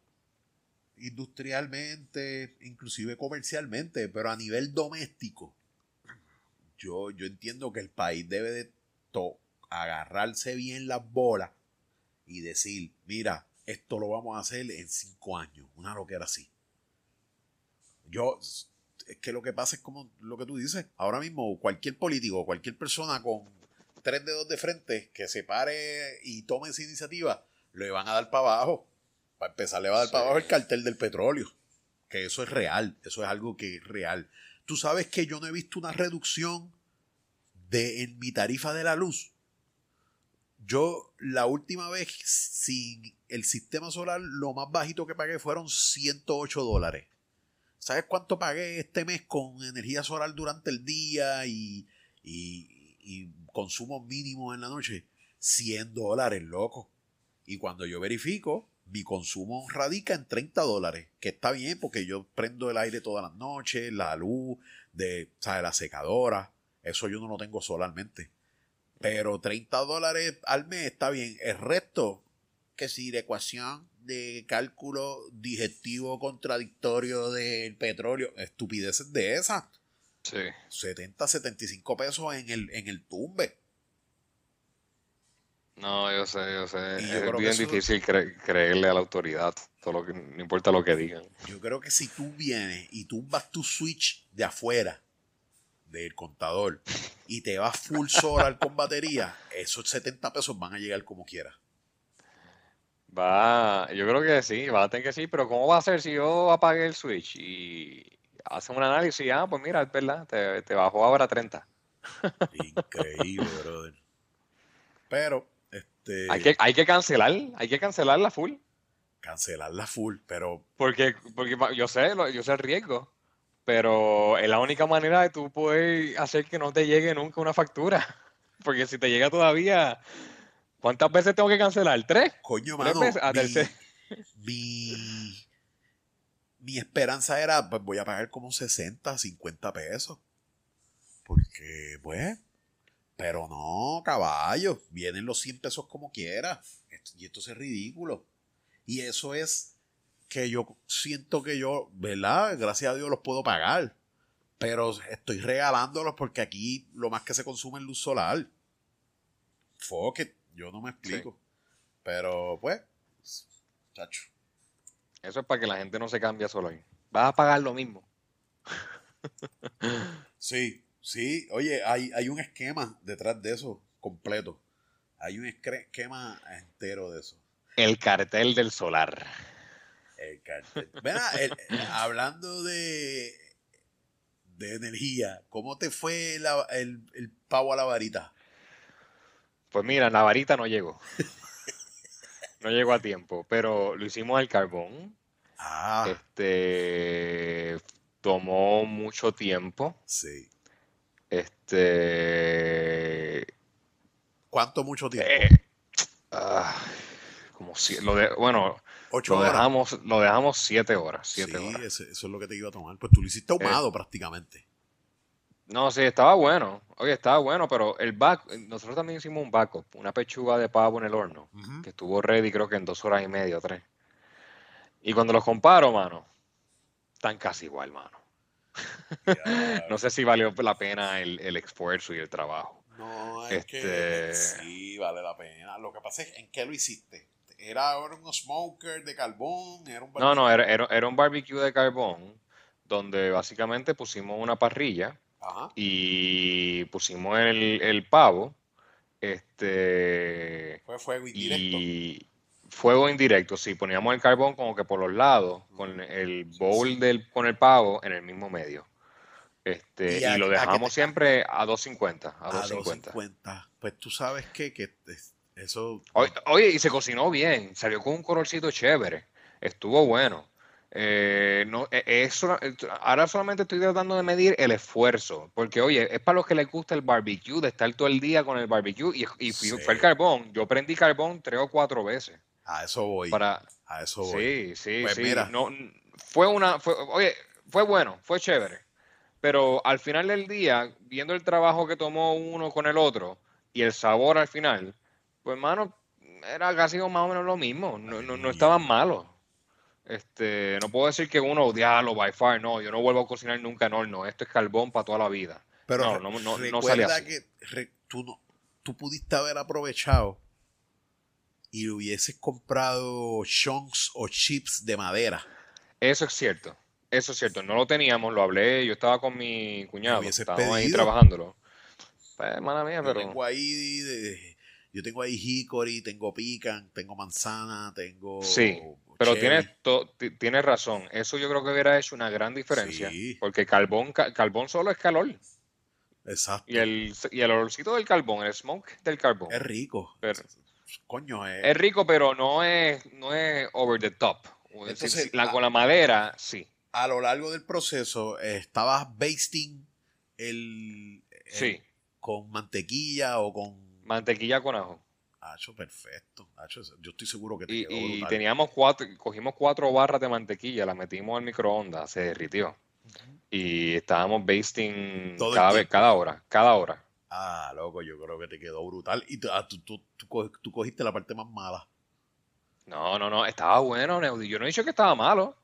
[SPEAKER 1] industrialmente, inclusive comercialmente, pero a nivel doméstico yo, entiendo que el país debe de agarrarse bien las bolas y decir, mira, esto lo vamos a hacer en cinco años, una loquera así. Yo, es que lo que pasa es como lo que tú dices, ahora mismo cualquier político, cualquier persona con tres dedos de frente que se pare y tome esa iniciativa, le van a dar para abajo. Para empezar, le va a dar para abajo el cartel del petróleo. Que eso es real, eso es algo que es real. Tú sabes que yo no he visto una reducción de, en mi tarifa de la luz. Yo la última vez sin el sistema solar, lo más bajito que pagué fueron 108 dólares. ¿Sabes cuánto pagué este mes con energía solar durante el día y, y, y consumo mínimo en la noche? 100 dólares, loco. Y cuando yo verifico, mi consumo radica en 30 dólares, que está bien porque yo prendo el aire todas las noches, la luz de la secadora, eso yo no lo tengo solarmente. Pero 30 dólares al mes está bien. El resto, que si la ecuación de cálculo digestivo contradictorio del petróleo, estupideces de esas.
[SPEAKER 2] Sí.
[SPEAKER 1] 70, 75 pesos en el, en el tumbe.
[SPEAKER 2] No, yo sé, yo sé. es bien difícil creerle a la autoridad, todo lo que, no importa lo que digan.
[SPEAKER 1] Yo creo que si tú vienes y tumbas tu switch de afuera del contador y te vas full solar con batería, esos 70 pesos van a llegar como quieras.
[SPEAKER 2] Va, yo creo que sí, va a tener que sí, pero ¿cómo va a ser si yo apague el switch y hacen un análisis? Ah, pues mira, es verdad, te, te bajó ahora 30.
[SPEAKER 1] Increíble, brother. Pero este,
[SPEAKER 2] hay, que, hay que cancelar, hay que cancelar la full.
[SPEAKER 1] Cancelar la full, pero.
[SPEAKER 2] Porque, porque yo sé, yo sé el riesgo. Pero es la única manera de tú poder hacer que no te llegue nunca una factura. *laughs* Porque si te llega todavía, ¿cuántas veces tengo que cancelar? ¿Tres?
[SPEAKER 1] Coño, mano. Ah, *laughs* mi, mi, esperanza era, pues voy a pagar como 60, 50 pesos. Porque, pues, pero no, caballo, vienen los 100 pesos como quiera. Y esto es ridículo. Y eso es que yo siento que yo, ¿verdad? Gracias a Dios los puedo pagar. Pero estoy regalándolos porque aquí lo más que se consume es luz solar. Fuck it, yo no me explico. Pero, pues, chacho.
[SPEAKER 2] Eso es para que la gente no se cambie solo ahí. Vas a pagar lo mismo.
[SPEAKER 1] sí, Sí, oye, hay, hay un esquema detrás de eso completo. Hay un esquema entero de eso.
[SPEAKER 2] El cartel del solar.
[SPEAKER 1] El cartel. hablando de, de energía, ¿cómo te fue el, el, pavo a la varita?
[SPEAKER 2] Pues mira, la varita no llegó. *laughs* no llegó a tiempo, pero lo hicimos al carbón.
[SPEAKER 1] Ah.
[SPEAKER 2] Este tomó mucho tiempo.
[SPEAKER 1] Sí.
[SPEAKER 2] Este.
[SPEAKER 1] ¿Cuánto mucho tiempo?
[SPEAKER 2] Eh, ah, como si, lo de, bueno, lo dejamos, lo dejamos siete horas. Siete sí,
[SPEAKER 1] eso es lo que te iba a tomar. Pues tú lo hiciste ahumado eh, prácticamente.
[SPEAKER 2] No, sí, estaba bueno. Oye, estaba bueno, pero el back, nosotros también hicimos un backup, una pechuga de pavo en el horno, que estuvo ready creo que en dos horas y media, tres. Y cuando los comparo, mano, están casi igual, mano. *laughs* no sé si valió la pena el, esfuerzo y el trabajo.
[SPEAKER 1] No, es que este sí, vale la pena. Lo que pasa es, ¿en qué lo hiciste? ¿Era un smoker de carbón? ¿Era un
[SPEAKER 2] no, no, era, era, un barbecue de carbón donde básicamente pusimos una parrilla y pusimos el, el pavo. Este,
[SPEAKER 1] Fue fuego indirecto. Y
[SPEAKER 2] fuego indirecto, sí, poníamos el carbón como que por los lados, con el bowl del, con el pavo en el mismo medio. Este, y, lo dejamos siempre a 250. A, 250.
[SPEAKER 1] Pues tú sabes que, que eso.
[SPEAKER 2] Oye, y se cocinó bien, salió con un colorcito chévere, estuvo bueno. Eh, no, e, eso, ahora solamente estoy tratando de medir el esfuerzo, porque oye, es para los que les gusta el barbecue, de estar todo el día con el barbecue y, fue el carbón. Yo prendí carbón tres o cuatro veces.
[SPEAKER 1] A eso voy.
[SPEAKER 2] Para,
[SPEAKER 1] a eso voy.
[SPEAKER 2] Sí, sí, pues sí. No, fue una, fue, oye, fue bueno, fue chévere. Pero al final del día, viendo el trabajo que tomó uno con el otro y el sabor al final, pues hermano, era casi más o menos lo mismo. No, no, no estaban malos. Este, no puedo decir que uno odiarlo by far, no, yo no vuelvo a cocinar nunca en horno, esto es carbón para toda la vida.
[SPEAKER 1] Pero no, no, no, recuerda que tú, tú pudiste haber aprovechado y hubieses comprado chunks o chips de madera.
[SPEAKER 2] Eso es cierto. Eso es cierto, no lo teníamos, lo hablé, yo estaba con mi cuñado, estábamos ahí trabajándolo. Pues, mía, pero...
[SPEAKER 1] Yo tengo ahí, yo tengo ahí hickory, tengo pican, tengo manzana, tengo...
[SPEAKER 2] Sí, pero tienes, tienes razón, eso yo creo que hubiera hecho una gran diferencia, porque carbón, carbón solo es calor.
[SPEAKER 1] Exacto.
[SPEAKER 2] Y el, y el olorcito del carbón, el smoke del carbón.
[SPEAKER 1] Es rico.
[SPEAKER 2] Pero,
[SPEAKER 1] coño, es...
[SPEAKER 2] es rico, pero no es, no es over the top. la, con la madera, sí
[SPEAKER 1] a lo largo del proceso estabas basting el,
[SPEAKER 2] sí.
[SPEAKER 1] con mantequilla o con
[SPEAKER 2] mantequilla con ajo.
[SPEAKER 1] Hacho, perfecto. yo estoy seguro que te
[SPEAKER 2] y, y teníamos cuatro, cogimos cuatro barras de mantequilla, las metimos al microondas, se derritió. Y estábamos basting cada vez, cada hora, cada hora.
[SPEAKER 1] Ah, loco, yo creo que te quedó brutal. Y ah, tú, tú, tú, cogiste la parte más mala.
[SPEAKER 2] No, no, no, estaba bueno, Neudi. Yo no he dicho que estaba malo.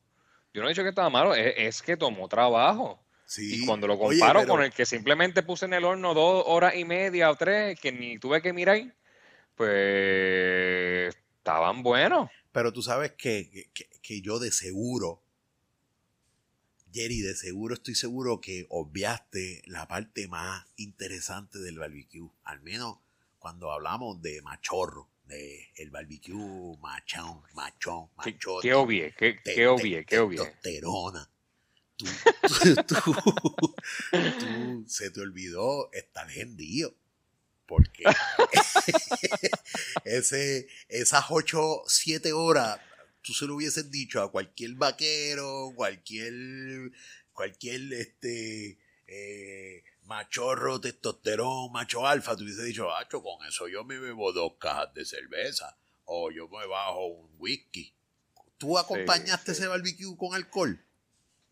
[SPEAKER 2] Yo no he dicho que estaba malo, es, que tomó trabajo. y cuando lo comparo con el que simplemente puse en el horno dos horas y media o tres, que ni tuve que mirar, pues estaban buenos.
[SPEAKER 1] Pero tú sabes que, yo de seguro, Jerry, de seguro estoy seguro que obviaste la parte más interesante del barbecue. Al menos cuando hablamos de machorro el barbecue machón, machón, machón.
[SPEAKER 2] Qué obvie, qué, qué obvie, qué obvie.
[SPEAKER 1] Testosterona. Tú, *laughs* se te olvidó estar gentío. Porque *laughs* *laughs* ese, esas 8, 7 horas, tú se lo hubieses dicho a cualquier vaquero, cualquier, cualquier, este, eh, machorro, testosterón, macho alfa, tú hubiese dicho, macho, con eso yo me bebo dos cajas de cerveza o yo me bajo un whisky. ¿Tú acompañaste ese barbecue con alcohol?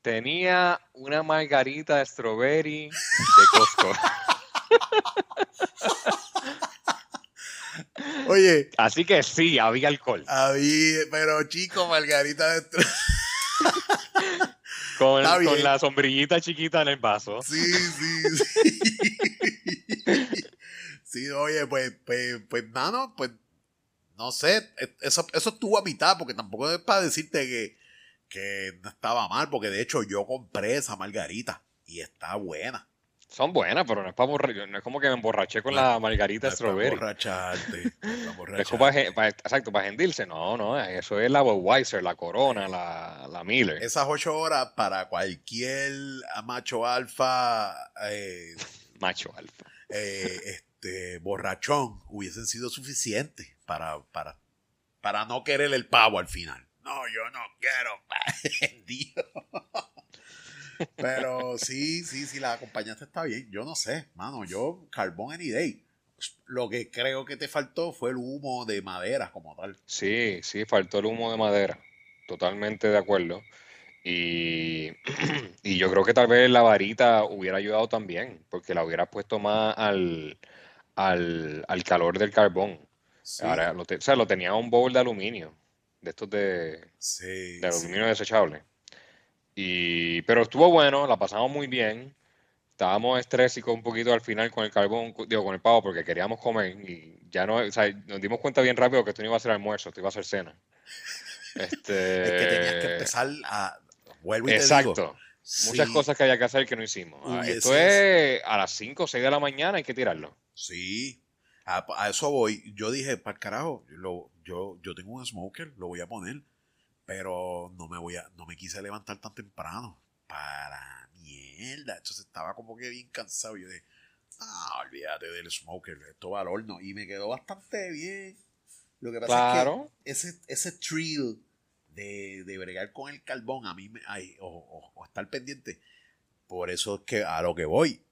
[SPEAKER 2] Tenía una margarita de strawberry de Costco. *laughs*
[SPEAKER 1] Oye.
[SPEAKER 2] Así que sí, había alcohol.
[SPEAKER 1] Había, pero chico, margarita strawberry. *laughs*
[SPEAKER 2] Con, la sombrillita chiquita en el vaso.
[SPEAKER 1] Sí, sí, sí. *laughs* sí, oye, pues, pues, pues, mano, pues, no sé, eso, eso estuvo a mitad, porque tampoco es para decirte que, que no estaba mal, porque de hecho yo compré esa margarita y está buena.
[SPEAKER 2] Son buenas, pero no es para no es como que me emborraché con la margarita strawberry.
[SPEAKER 1] Para emborracharte. *laughs*
[SPEAKER 2] es como para, exacto, para gendirse. No, no, eso es la Budweiser, la Corona, la, la Miller.
[SPEAKER 1] Esas ocho horas para cualquier macho alfa. Eh,
[SPEAKER 2] macho alfa.
[SPEAKER 1] Eh, este, borrachón hubiesen sido suficientes para, para, para no querer el pavo al final. No, yo no quiero. *laughs* Dios. Pero sí, sí, sí, la acompañaste está bien. Yo no sé, mano, yo carbón any day. Lo que creo que te faltó fue el humo de madera como tal.
[SPEAKER 2] Sí, sí, faltó el humo de madera. Totalmente de acuerdo. Y, *clears throat* y yo creo que tal vez la varita hubiera ayudado también, porque la hubiera puesto más al, al, calor del carbón. Ahora, lo o sea, lo tenía un bowl de aluminio, de estos de, de aluminio desechable. Y, pero estuvo bueno, la pasamos muy bien. estábamos estrésicos un poquito al final con el carbón, digo, con el pavo, porque queríamos comer y ya no, o sea, nos dimos cuenta bien rápido que esto no iba a ser almuerzo, esto iba a ser cena. *laughs*
[SPEAKER 1] Este... es que tenías que empezar a... Vuelvo y
[SPEAKER 2] Exacto. Te digo, Muchas cosas que había que hacer que no hicimos. Ah, esto es a las 5 o 6 de la mañana, hay que tirarlo.
[SPEAKER 1] Sí, a, eso voy. Yo dije, para carajo, lo, yo, yo tengo un smoker, lo voy a poner, pero no me voy a, no me quise levantar tan temprano. Para mierda. Entonces estaba como que bien cansado. Yo dije, ah, olvídate del smoker, esto va al horno. Y me quedó bastante bien. Lo que pasa es que ese, ese thrill de, de bregar con el carbón, a mí me, ay, o, o, estar pendiente. Por eso es que a lo que voy,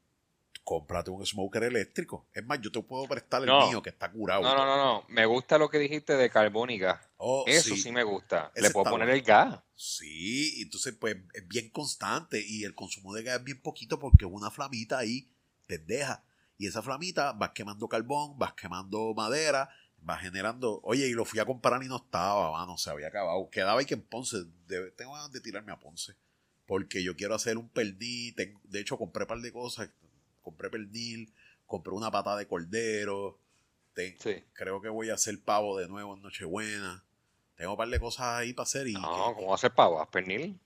[SPEAKER 1] cómprate un smoker eléctrico. Es más, yo te puedo prestar el mío que está curado.
[SPEAKER 2] No, no, no, no. Me gusta lo que dijiste de carbón y gas. Oh, Eso sí. me gusta. Le puedo poner el gas.
[SPEAKER 1] Sí, entonces pues es bien constante y el consumo de gas es bien poquito porque una flamita ahí te deja. Y esa flamita vas quemando carbón, vas quemando madera va generando. Oye, y lo fui a comprar y no estaba, no se había acabado. Quedaba y que en Ponce, tengo ganas de tirarme a Ponce. Porque yo quiero hacer un pernil. de hecho, compré un par de cosas. Compré pernil, compré una pata de cordero. Creo que voy a hacer pavo de nuevo en Nochebuena. Tengo un par de cosas ahí para hacer. Y
[SPEAKER 2] no, ¿cómo hacer pavo? ¿Haz pernil?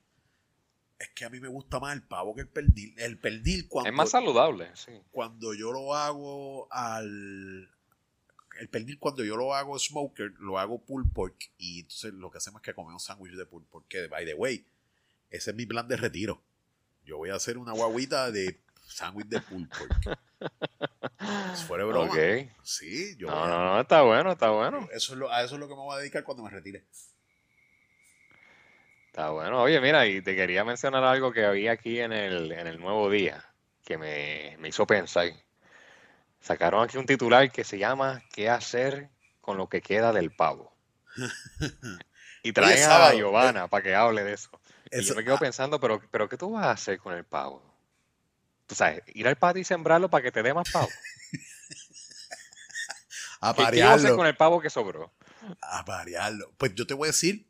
[SPEAKER 1] Es que a mí me gusta más el pavo que el pernil. El pernil cuando...
[SPEAKER 2] Es más saludable, sí.
[SPEAKER 1] Cuando yo lo hago al, el pernil cuando yo lo hago smoker, lo hago pulled pork y entonces lo que hacemos es que comemos sándwich de pulled pork, que by the way, ese es mi plan de retiro. Yo voy a hacer una guaguita de sándwich de pulled pork. fuera de broma. Sí, yo
[SPEAKER 2] no, no, no, está bueno, está bueno.
[SPEAKER 1] Eso es lo, a eso es lo que me voy a dedicar cuando me retire.
[SPEAKER 2] Está bueno. Oye, mira, y te quería mencionar algo que había aquí en el, en el nuevo día que me, me hizo pensar sacaron aquí un titular que se llama ¿Qué hacer con lo que queda del pavo? *laughs* y traen a Giovanna para que hable de eso. y yo me quedo ah. pensando, pero, pero ¿qué tú vas a hacer con el pavo? Tú sabes, ir al patio y sembrarlo para que te dé más pavo. *laughs* ¿Qué, ¿Qué vas a hacer con el pavo que sobró?
[SPEAKER 1] Aparearlo. Pues yo te voy a decir,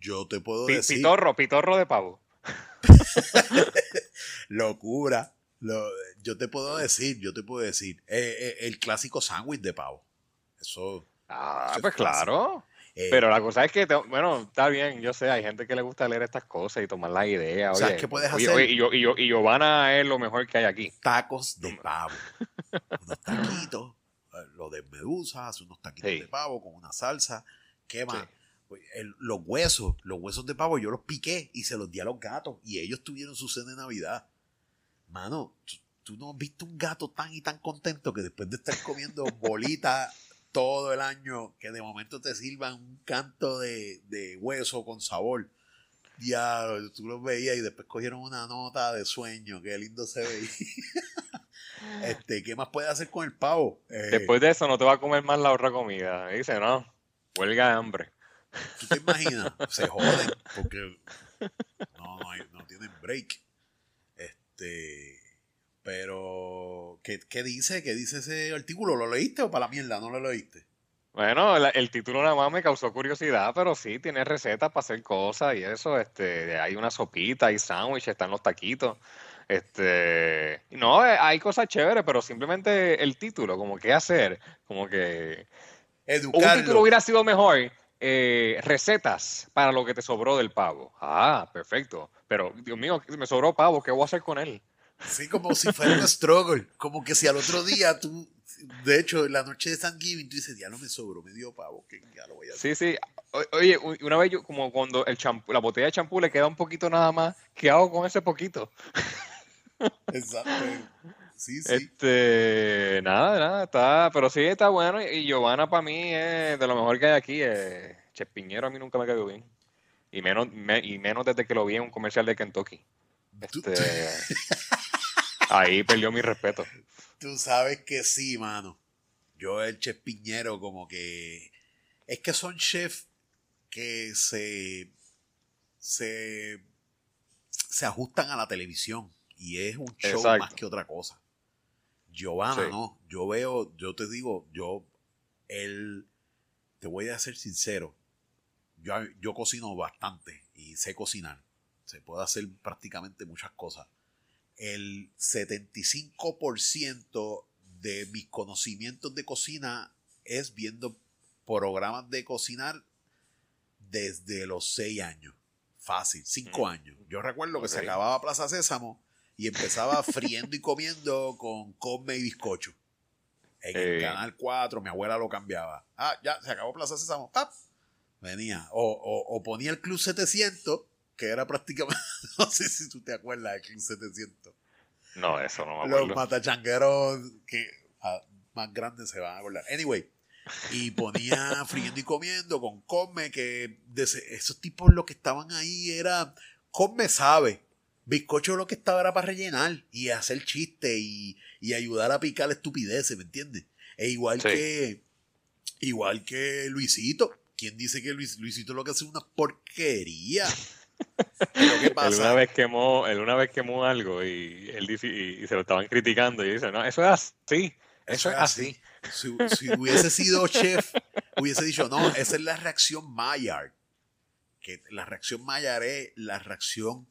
[SPEAKER 1] yo te puedo decir.
[SPEAKER 2] Pitorro, pitorro de pavo. *laughs*
[SPEAKER 1] Locura yo te puedo decir, yo te puedo decir, eh, eh, el clásico sándwich de pavo. Eso.
[SPEAKER 2] Ah, pues claro. Eh, Pero la cosa es que, bueno, está bien, yo sé, hay gente que le gusta leer estas cosas y tomar la idea. O sea, ¿qué puedes hacer? y, yo, y, yo, y Giovanna es lo mejor que hay aquí.
[SPEAKER 1] Tacos de pavo. *laughs* unos taquitos, lo de medusa, unos taquitos de pavo con una salsa. ¿Qué más? Pues, los huesos, los huesos de pavo yo los piqué y se los di a los gatos y ellos tuvieron su cena de Navidad mano, tú, no has visto un gato tan y tan contento que después de estar comiendo bolitas todo el año, que de momento te sirvan un canto de, hueso con sabor. Ya, tú los veías y después cogieron una nota de sueño, qué lindo se veía. *laughs* este, ¿Qué más puedes hacer con el pavo?
[SPEAKER 2] Eh, después de eso no te va a comer más la otra comida. Dice, no, huelga de hambre.
[SPEAKER 1] ¿Tú te imaginas? *laughs* Se joden porque no, no, no tienen break. Este, pero, ¿qué, dice? ¿Qué dice ese artículo? ¿Lo leíste o para la mierda no lo leíste?
[SPEAKER 2] Bueno, el, título nada más me causó curiosidad, pero sí, tiene recetas para hacer cosas y eso, este, hay una sopita, hay sándwich, están los taquitos. Este, no, eh, hay cosas chéveres, pero simplemente el título, como qué hacer, como que Educarlo. un título hubiera sido mejor, eh, recetas para lo que te sobró del pavo. Ah, perfecto. Pero, Dios mío, me sobró pavo, ¿qué voy a hacer con él?
[SPEAKER 1] Sí, como si fuera un struggle. Como que si al otro día tú, de hecho, la noche de Thanksgiving, tú dices, ya no me sobró, me dio pavo, que ya lo voy a
[SPEAKER 2] hacer. Sí, sí. oye, una vez yo, como cuando el champú, la botella de champú le queda un poquito nada más, ¿qué hago con ese poquito? *laughs* Exacto. Sí, sí. Este, nada, nada, está, pero sí está bueno. Y, Giovanna para mí es de lo mejor que hay aquí. Eh, Chespiñero a mí nunca me quedó bien. Y menos, y menos desde que lo vi en un comercial de Kentucky. Este, *laughs* ahí perdió mi respeto.
[SPEAKER 1] Tú sabes que sí, mano. Yo el chef Piñero como que... Es que son chefs que se... Se... Se ajustan a la televisión. Y es un show más que otra cosa. Giovanna, no. Yo veo, yo te digo, yo, él, te voy a ser sincero, yo, yo cocino bastante y sé cocinar. Se puede hacer prácticamente muchas cosas. El 75% de mis conocimientos de cocina es viendo programas de cocinar desde los 6 años. Fácil, 5 años. Yo recuerdo que se acababa Plaza Sésamo y empezaba friendo y comiendo con come y bizcocho. En el canal 4, mi abuela lo cambiaba. Ah, ya, se acabó Plaza Sésamo. ¡Pap! Venía. O, ponía el Club 700, que era prácticamente. *laughs* no sé si tú te acuerdas del Club 700.
[SPEAKER 2] No, eso no me acuerdo.
[SPEAKER 1] Los matachangueros que ah, más grandes se van a acordar. Anyway. Y ponía *laughs* friendo y comiendo con Come, que esos tipos lo que estaban ahí era. Come sabe. Bizcocho lo que estaba era para rellenar y hacer chiste y, ayudar a picar estupideces, ¿me entiendes? E igual que. Igual que Luisito. ¿Quién dice que Luisito lo que hace es una porquería? *laughs*
[SPEAKER 2] ¿Qué pasa? Él una vez quemó, él una vez quemó algo y él dice, y, se lo estaban criticando y dice, no, eso es así. Eso, es así.
[SPEAKER 1] Si, hubiese sido chef, hubiese dicho, no, esa es la reacción Maillard. Que la reacción Maillard es la reacción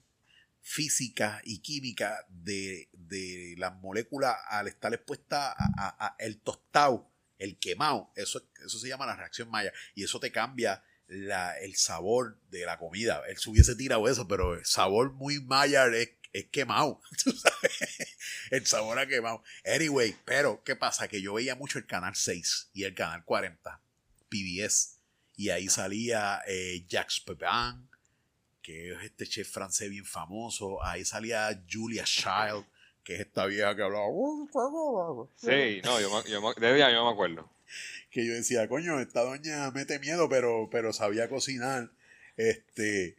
[SPEAKER 1] física y química de, de las moléculas al estar expuesta a, el tostado, el quemado. Eso, eso se llama la reacción Maillard. Y eso te cambia la, el sabor de la comida. Él se hubiese tirado eso, pero el sabor muy Maillard es, es quemado. *laughs* el sabor a quemado. Anyway, pero ¿qué pasa? Que yo veía mucho el canal 6 y el canal 40, PBS. Y ahí salía eh, Jacques Pepin, que es este chef francés bien famoso. Ahí salía Julia Child, que es esta vieja que hablaba.
[SPEAKER 2] Sí, no, yo, yo, de ella yo me acuerdo
[SPEAKER 1] que yo decía, coño, esta doña mete miedo, pero, pero sabía cocinar. Este,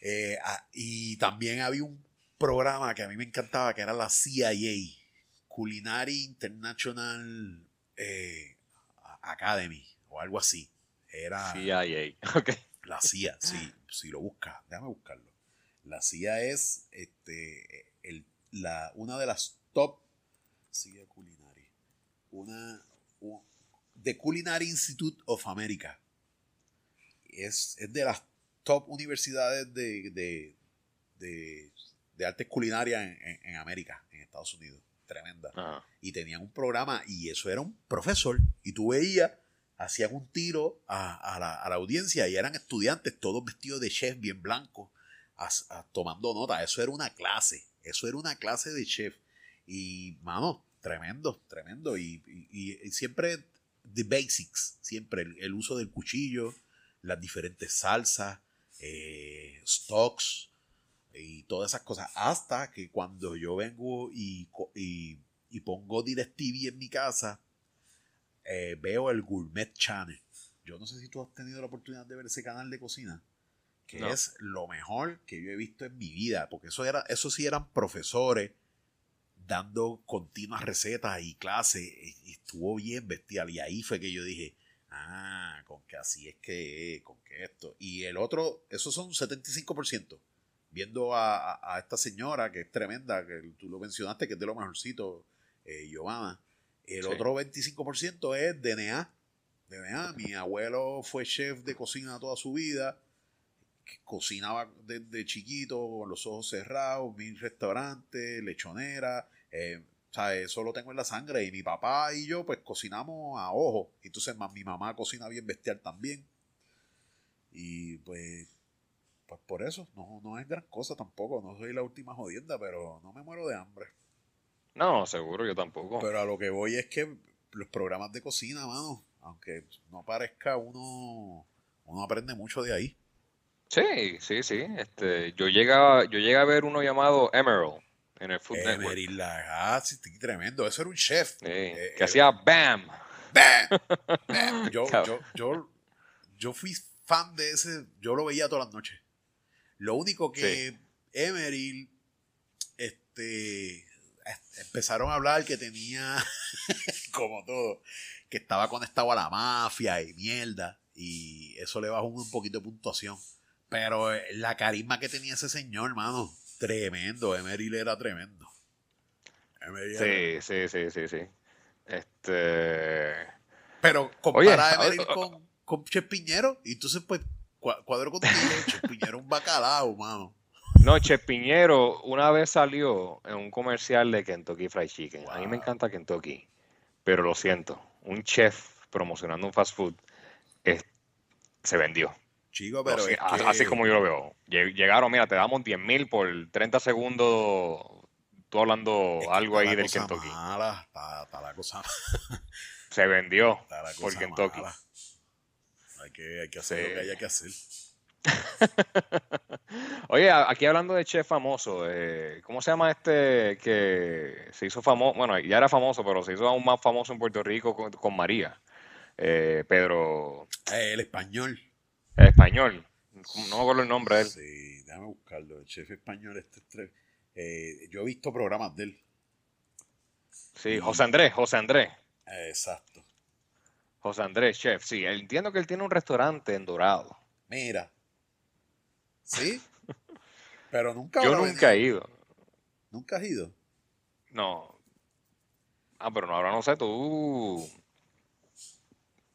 [SPEAKER 1] eh, y también había un programa que a mí me encantaba, que era la CIA, Culinary International eh, Academy, o algo así. Era
[SPEAKER 2] CIA, *laughs* ok.
[SPEAKER 1] La CIA, sí, si lo busca, déjame buscarlo. La CIA es este, el, la, una de las top CIA Culinary. Una, The Culinary Institute of America. Es, de las top universidades de, de, de, artes culinarias en, América, en Estados Unidos. Tremenda. Y tenían un programa y eso era un profesor. Y tú veías, hacían un tiro a, la, audiencia y eran estudiantes, todos vestidos de chef, bien blancos, tomando nota. Eso era una clase. Eso era una clase de chef. Y, mano, tremendo, tremendo. y siempre the basics, siempre el, uso del cuchillo, las diferentes salsas, eh, stocks y todas esas cosas. Hasta que cuando yo vengo y, y, pongo DirecTV en mi casa, eh, veo el Gourmet Channel. Yo no sé si tú has tenido la oportunidad de ver ese canal de cocina, que es lo mejor que yo he visto en mi vida, porque eso, era, eso sí eran profesores dando continuas recetas y clases y estuvo bien bestial. Y ahí fue que yo dije, ah, con que así es que, con que esto. Y el otro, esos son 75%. Viendo a, esta señora que es tremenda, que tú lo mencionaste, que es de lo mejorcito, eh, Giovanna. El otro 25% es DNA. DNA. Mi abuelo fue chef de cocina toda su vida. Cocinaba desde chiquito, con los ojos cerrados, mil restaurantes, lechonera eh, o sea, eso lo tengo en la sangre. Y mi papá y yo, pues cocinamos a ojo. Entonces, mi mamá cocina bien bestial también. Y pues, pues por eso, no, no es gran cosa tampoco. No soy la última jodienda, pero no me muero de hambre.
[SPEAKER 2] No, seguro, yo tampoco.
[SPEAKER 1] Pero a lo que voy es que los programas de cocina, mano, aunque no parezca, uno, uno aprende mucho de ahí.
[SPEAKER 2] Sí, sí, sí. Este, yo llegaba, yo llegué a ver uno llamado Emerald en el Food Network.
[SPEAKER 1] Ah, sí, tremendo. Eso era un chef.
[SPEAKER 2] Eh, que hacía BAM.
[SPEAKER 1] BAM. *laughs* Yo, yo, yo, yo, fui fan de ese. Yo lo veía todas las noches. Lo único que Emeril, este, empezaron a hablar que tenía, *laughs* como todo, que estaba conectado a la mafia y mierda. Y eso le bajó un poquito de puntuación. Pero eh, la carisma que tenía ese señor, hermano, Tremendo, Emeril era tremendo.
[SPEAKER 2] sí, sí, sí, sí, sí. Este.
[SPEAKER 1] Pero compara a Emeril con, con Che Piñero, y entonces, pues, cuadro contigo, Che Piñero un bacalao, mano.
[SPEAKER 2] No, Chef Piñero una vez salió en un comercial de Kentucky Fried Chicken. A mí me encanta Kentucky, pero lo siento, un chef promocionando un fast food se vendió.
[SPEAKER 1] Chico, pero
[SPEAKER 2] Así como yo lo veo. Llegaron, mira, te damos 10 mil por 30 segundos tú hablando algo ahí del Kentucky.
[SPEAKER 1] Mala, está, la cosa *laughs*
[SPEAKER 2] Se vendió por Kentucky.
[SPEAKER 1] Hay que, hay que hacer lo que haya que hacer. *laughs*
[SPEAKER 2] Oye, aquí hablando de chef famoso, eh, ¿cómo se llama este que se hizo famoso? Bueno, ya era famoso, pero se hizo aún más famoso en Puerto Rico con, María. Eh, Pedro.
[SPEAKER 1] Eh, el español.
[SPEAKER 2] Español. No me acuerdo el nombre de él.
[SPEAKER 1] Sí, déjame buscarlo. El chef español. Este, eh, yo he visto programas de él.
[SPEAKER 2] Sí, José Andrés, José Andrés.
[SPEAKER 1] Exacto.
[SPEAKER 2] José Andrés, chef. Sí, entiendo que él tiene un restaurante en Dorado.
[SPEAKER 1] Mira. ¿Sí? *laughs* Pero nunca.
[SPEAKER 2] Yo nunca he ido.
[SPEAKER 1] ¿Nunca has ido?
[SPEAKER 2] No. Ah, pero no, ahora no sé, tú.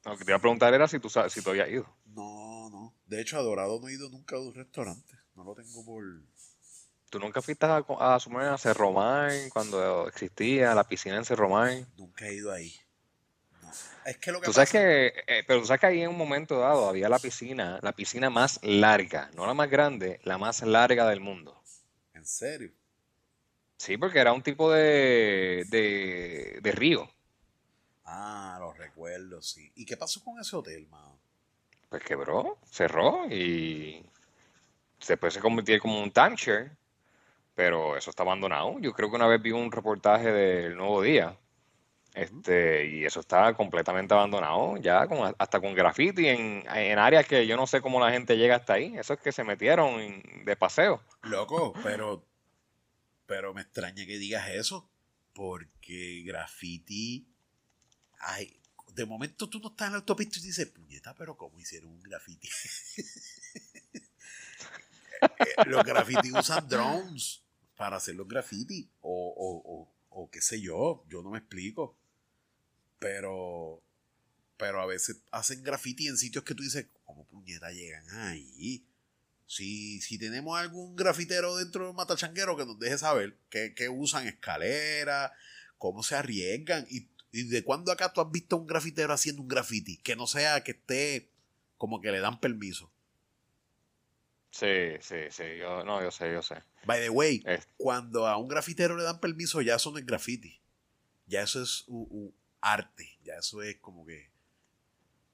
[SPEAKER 2] Lo que te iba a preguntar era si tú, si tú habías ido.
[SPEAKER 1] No. De hecho, a Dorado no he ido nunca a un restaurante. No lo tengo por.
[SPEAKER 2] ¿Tú nunca fuiste a, a, a Cerromán cuando existía la piscina en Cerromán?
[SPEAKER 1] Nunca he ido ahí. Es que lo que
[SPEAKER 2] tú sabes que, eh, pero tú sabes que ahí en un momento dado había la piscina, la piscina más larga, no la más grande, la más larga del mundo.
[SPEAKER 1] ¿En serio?
[SPEAKER 2] Sí, porque era un tipo de, de, de río.
[SPEAKER 1] Ah, lo recuerdo, sí. ¿Y qué pasó con ese hotel, mano?
[SPEAKER 2] Pues quebró, cerró y después se convirtió como un timeshare, pero eso está abandonado. Yo creo que una vez vi un reportaje del Nuevo Día este, y eso está completamente abandonado, ya con, hasta con graffiti en, en, áreas que yo no sé cómo la gente llega hasta ahí. Eso es que se metieron de paseo.
[SPEAKER 1] Loco, pero, pero me extraña que digas eso, porque graffiti. Ay, de momento tú no estás en el autopista y dices, puñeta, pero ¿cómo hicieron un graffiti? *laughs* los graffiti usan drones para hacer los graffiti, o, o, o, o qué sé yo, yo no me explico pero pero a veces hacen graffiti en sitios que tú dices, ¿cómo puñeta llegan ahí? Si, si tenemos algún grafitero dentro del matachanguero que nos deje saber qué, usan escalera, cómo se arriesgan y, de cuándo acá tú has visto un grafitero haciendo un graffiti que no sea que esté como que le dan permiso.
[SPEAKER 2] Sí, sí, sí, yo, no, yo sé, yo sé.
[SPEAKER 1] By the way, cuando a un grafitero le dan permiso ya eso no es graffiti. Ya eso es arte. Ya eso es como que.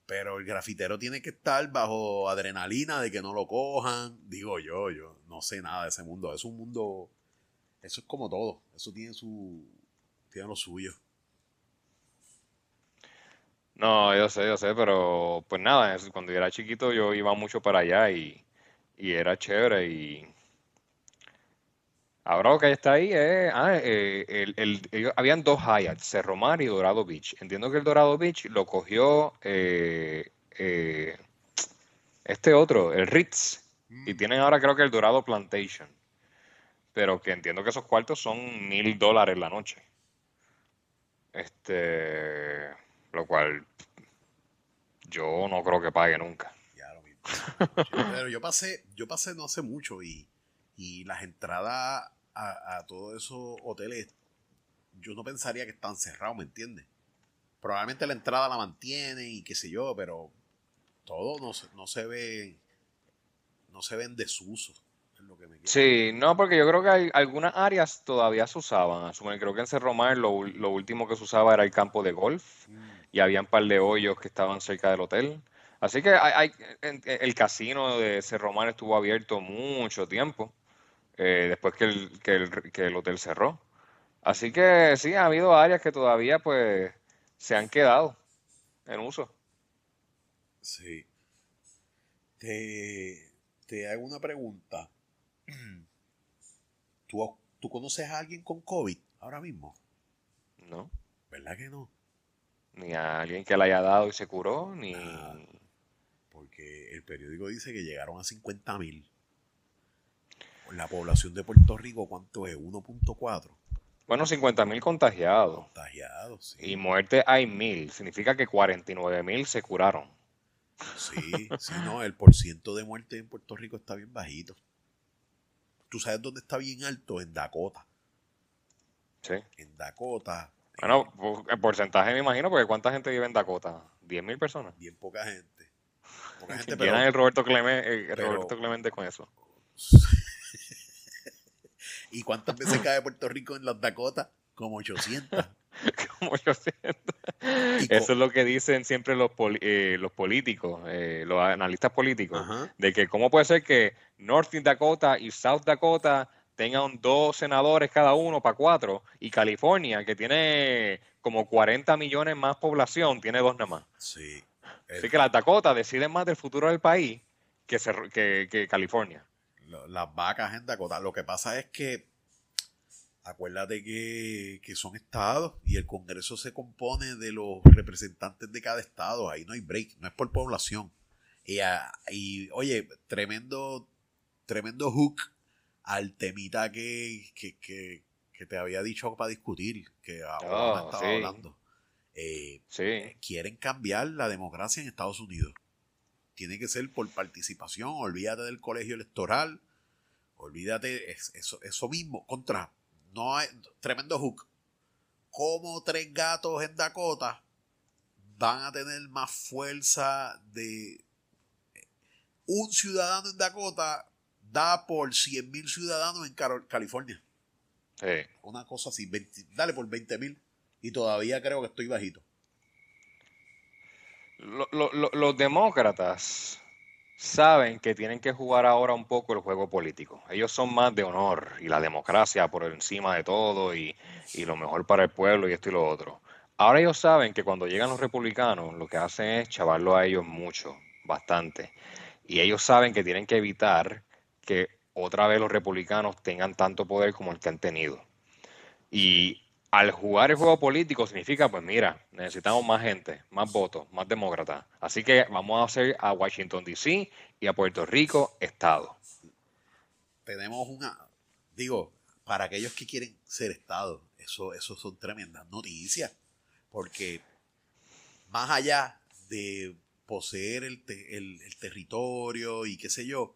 [SPEAKER 1] Pero el grafitero tiene que estar bajo adrenalina de que no lo cojan. Digo yo, yo no sé nada de ese mundo. Es un mundo. Eso es como todo. Eso tiene su. Tiene lo suyo.
[SPEAKER 2] No, yo sé, yo sé, pero pues nada, cuando yo era chiquito yo iba mucho para allá y, y era chévere y Ahora lo que está ahí es, ah, eh, el, habían dos Hyatt, Cerro Mar y Dorado Beach. Entiendo que el Dorado Beach lo cogió eh, eh, este otro, el Ritz, y mm. tienen ahora creo que el Dorado Plantation. Pero que entiendo que esos cuartos son mil dólares la noche. Este, lo cual yo no creo que pague nunca.
[SPEAKER 1] Ya lo mismo. Pero yo pasé, yo pasé no hace mucho y, y las entradas a, todos esos hoteles, yo no pensaría que están cerrados, ¿me entiendes? Probablemente la entrada la mantienen y qué sé yo, pero todo no, no se ve, no se ve en desuso. lo que me
[SPEAKER 2] sí, no, porque yo creo que hay algunas áreas todavía se usaban. Creo que en Cerro Mar lo, lo último que se usaba era el campo de golf mm. Y había un par de hoyos que estaban cerca del hotel. Así que hay, el casino de Cerro Mar estuvo abierto mucho tiempo. Eh, después que el, que, el, que el hotel cerró. Así que sí, ha habido áreas que todavía pues se han quedado en uso.
[SPEAKER 1] Sí. Te, te hago una pregunta. *clears throat* ¿Tú, ¿Tú conoces a alguien con COVID ahora mismo?
[SPEAKER 2] No.
[SPEAKER 1] ¿Verdad que no?
[SPEAKER 2] Ni a alguien que le haya dado y se curó, ni...
[SPEAKER 1] porque el periódico dice que llegaron a 50 mil la población de Puerto Rico, ¿cuánto es? 1.4.
[SPEAKER 2] Bueno, 50 mil contagiados.
[SPEAKER 1] Contagiados, sí.
[SPEAKER 2] Y muertes hay mil. Significa que 49 mil se curaron.
[SPEAKER 1] Sí, *laughs* sí, no, el porciento de muerte en Puerto Rico está bien bajito. ¿Tú sabes dónde está bien alto? En Dakota.
[SPEAKER 2] Sí.
[SPEAKER 1] En Dakota.
[SPEAKER 2] Bueno, en porcentaje me imagino, porque ¿cuánta gente vive en Dakota? ¿10 mil personas?
[SPEAKER 1] Bien poca gente.
[SPEAKER 2] Poca gente pero, el Roberto, Clemente, Roberto Clemente con eso. *laughs*
[SPEAKER 1] ¿Y cuántas veces cae Puerto Rico en las Dakota? Como 800. *laughs*
[SPEAKER 2] Como 800. Eso es lo que dicen siempre los, eh, los políticos, eh, los analistas políticos, de que cómo puede ser que North Dakota y South Dakota tengan dos senadores cada uno para cuatro, y California, que tiene como 40 millones más población, tiene dos nada más.
[SPEAKER 1] Sí.
[SPEAKER 2] Así que las Dakota deciden más del futuro del país que, que California.
[SPEAKER 1] Las vacas en Dakota. Lo que pasa es que acuérdate que, son estados y el Congreso se compone de los representantes de cada estado. Ahí no hay break, no es por población. Y, ah, oye, tremendo, tremendo hook al temita que, que, te había dicho para discutir, que ahora oh, estaba hablando. Eh, quieren cambiar la democracia en Estados Unidos. Tiene que ser por participación, olvídate del colegio electoral, olvídate eso, eso mismo, contra no hay, tremendo hook. Como tres gatos en Dakota van a tener más fuerza de un ciudadano en Dakota da por 100 mil ciudadanos en California. Una cosa así, dale por 20 mil y todavía creo que estoy bajito.
[SPEAKER 2] los demócratas saben que tienen que jugar ahora un poco el juego político. Ellos son más de honor y la democracia por encima de todo y, lo mejor para el pueblo y esto y lo otro. Ahora ellos saben que cuando llegan los republicanos lo que hacen es chavarlo a ellos mucho, bastante. Y ellos saben que tienen que evitar que otra vez los republicanos tengan tanto poder como el que han tenido. Y al jugar el juego político significa, pues mira, necesitamos más gente, más votos, más demócratas. Así que vamos a hacer a Washington, D.C. y a Puerto Rico Estado.
[SPEAKER 1] Tenemos una, digo, para aquellos que quieren ser Estado, eso, eso son tremendas noticias, porque más allá de poseer el, el territorio y qué sé yo,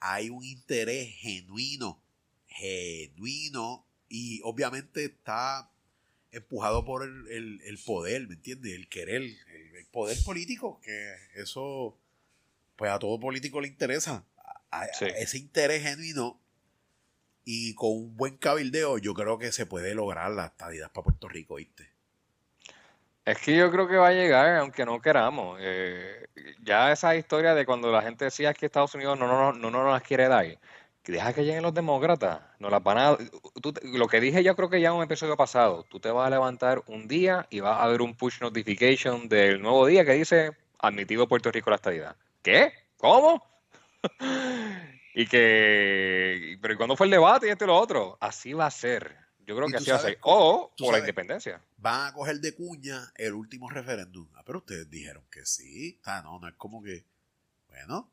[SPEAKER 1] hay un interés genuino, genuino y obviamente está empujado por el, poder, ¿me entiendes? El querer, el, poder político, que eso, pues a todo político le interesa. ese interés genuino y con un buen cabildeo, yo creo que se puede lograr la estadidad para Puerto Rico, ¿viste?
[SPEAKER 2] Es que yo creo que va a llegar, aunque no queramos. Eh, ya esa historia de cuando la gente decía que Estados Unidos no, no, no, no nos las quiere dar deja que lleguen los demócratas, no las van a... lo que dije yo creo que ya un episodio pasado, tú te vas a levantar un día y vas a ver un push notification del nuevo día que dice admitido Puerto Rico la estadidad. ¿Qué? ¿Cómo? *laughs* y que... Pero ¿y cuándo fue el debate y esto y lo otro? Así va a ser. Yo creo que así va a ser. O por la independencia.
[SPEAKER 1] Van a coger de cuña el último referéndum. Ah, pero ustedes dijeron que sí. Ah, no, no es como que... Bueno,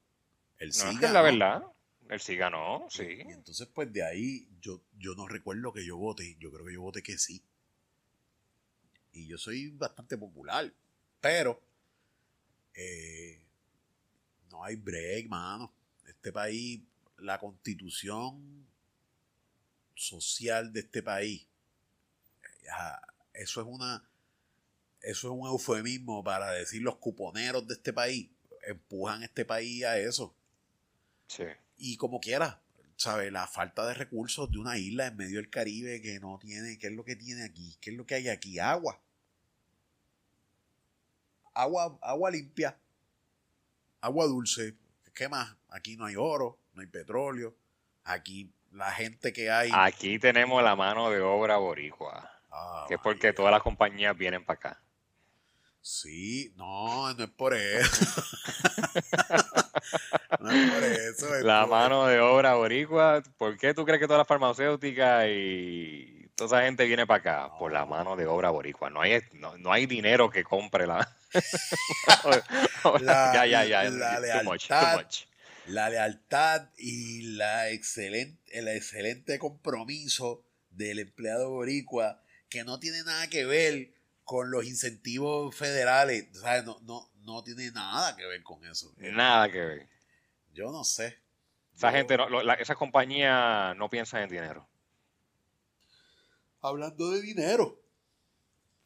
[SPEAKER 1] el
[SPEAKER 2] sí no, es la verdad. Él sí ganó, sí.
[SPEAKER 1] Y, entonces, pues de ahí, yo, yo no recuerdo que yo vote. Yo creo que yo voté que sí. Y yo soy bastante popular. Pero eh, no hay break, mano. Este país, la constitución social de este país, eso es una eso es un eufemismo para decir los cuponeros de este país empujan este país a eso.
[SPEAKER 2] Sí.
[SPEAKER 1] Y como quiera, ¿sabes? La falta de recursos de una isla en medio del Caribe que no tiene, ¿qué es lo que tiene aquí? ¿Qué es lo que hay aquí? Agua. Agua, agua limpia. Agua dulce. ¿Qué más? Aquí no hay oro, no hay petróleo. Aquí la gente que hay.
[SPEAKER 2] Aquí tenemos la mano de obra boricua. Ah, que es porque todas las compañías vienen para acá.
[SPEAKER 1] Sí, no, no es por eso. *laughs* *laughs* no es por eso.
[SPEAKER 2] la mano de obra boricua. ¿Por qué tú crees que todas las farmacéuticas y toda esa gente viene para acá? Por la mano de obra boricua. No hay, no, hay dinero que compre la... *laughs* ya, ya, ya.
[SPEAKER 1] La lealtad, la lealtad y la excelente, el excelente compromiso del empleado boricua que no tiene nada que ver con los incentivos federales, No, no, no tiene nada que ver con eso.
[SPEAKER 2] Nada que ver.
[SPEAKER 1] Yo no sé.
[SPEAKER 2] Esa gente, no, esa compañía no piensa en dinero.
[SPEAKER 1] Hablando de dinero,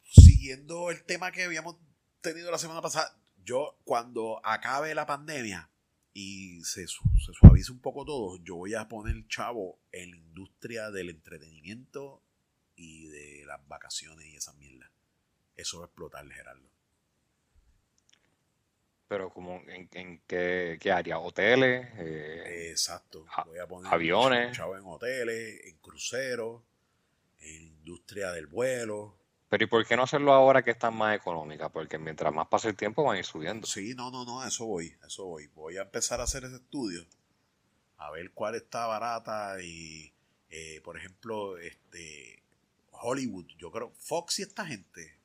[SPEAKER 1] siguiendo el tema que habíamos tenido la semana pasada, yo cuando acabe la pandemia y se, se suavice un poco todo, yo voy a poner chavo en la industria del entretenimiento y de las vacaciones y esa mierda. Eso va a explotar, Gerardo.
[SPEAKER 2] Pero como en, qué, área, hoteles, eh,
[SPEAKER 1] exacto.
[SPEAKER 2] Voy a poner aviones,
[SPEAKER 1] chavo en hoteles, en cruceros, en industria del vuelo,
[SPEAKER 2] pero ¿y por qué no hacerlo ahora que está más económica? Porque mientras más pase el tiempo van a ir subiendo.
[SPEAKER 1] Sí, no, no, no, eso voy, eso voy. Voy a empezar a hacer ese estudio, a ver cuál está barata y, eh, por ejemplo, este Hollywood, yo creo, Fox y esta gente,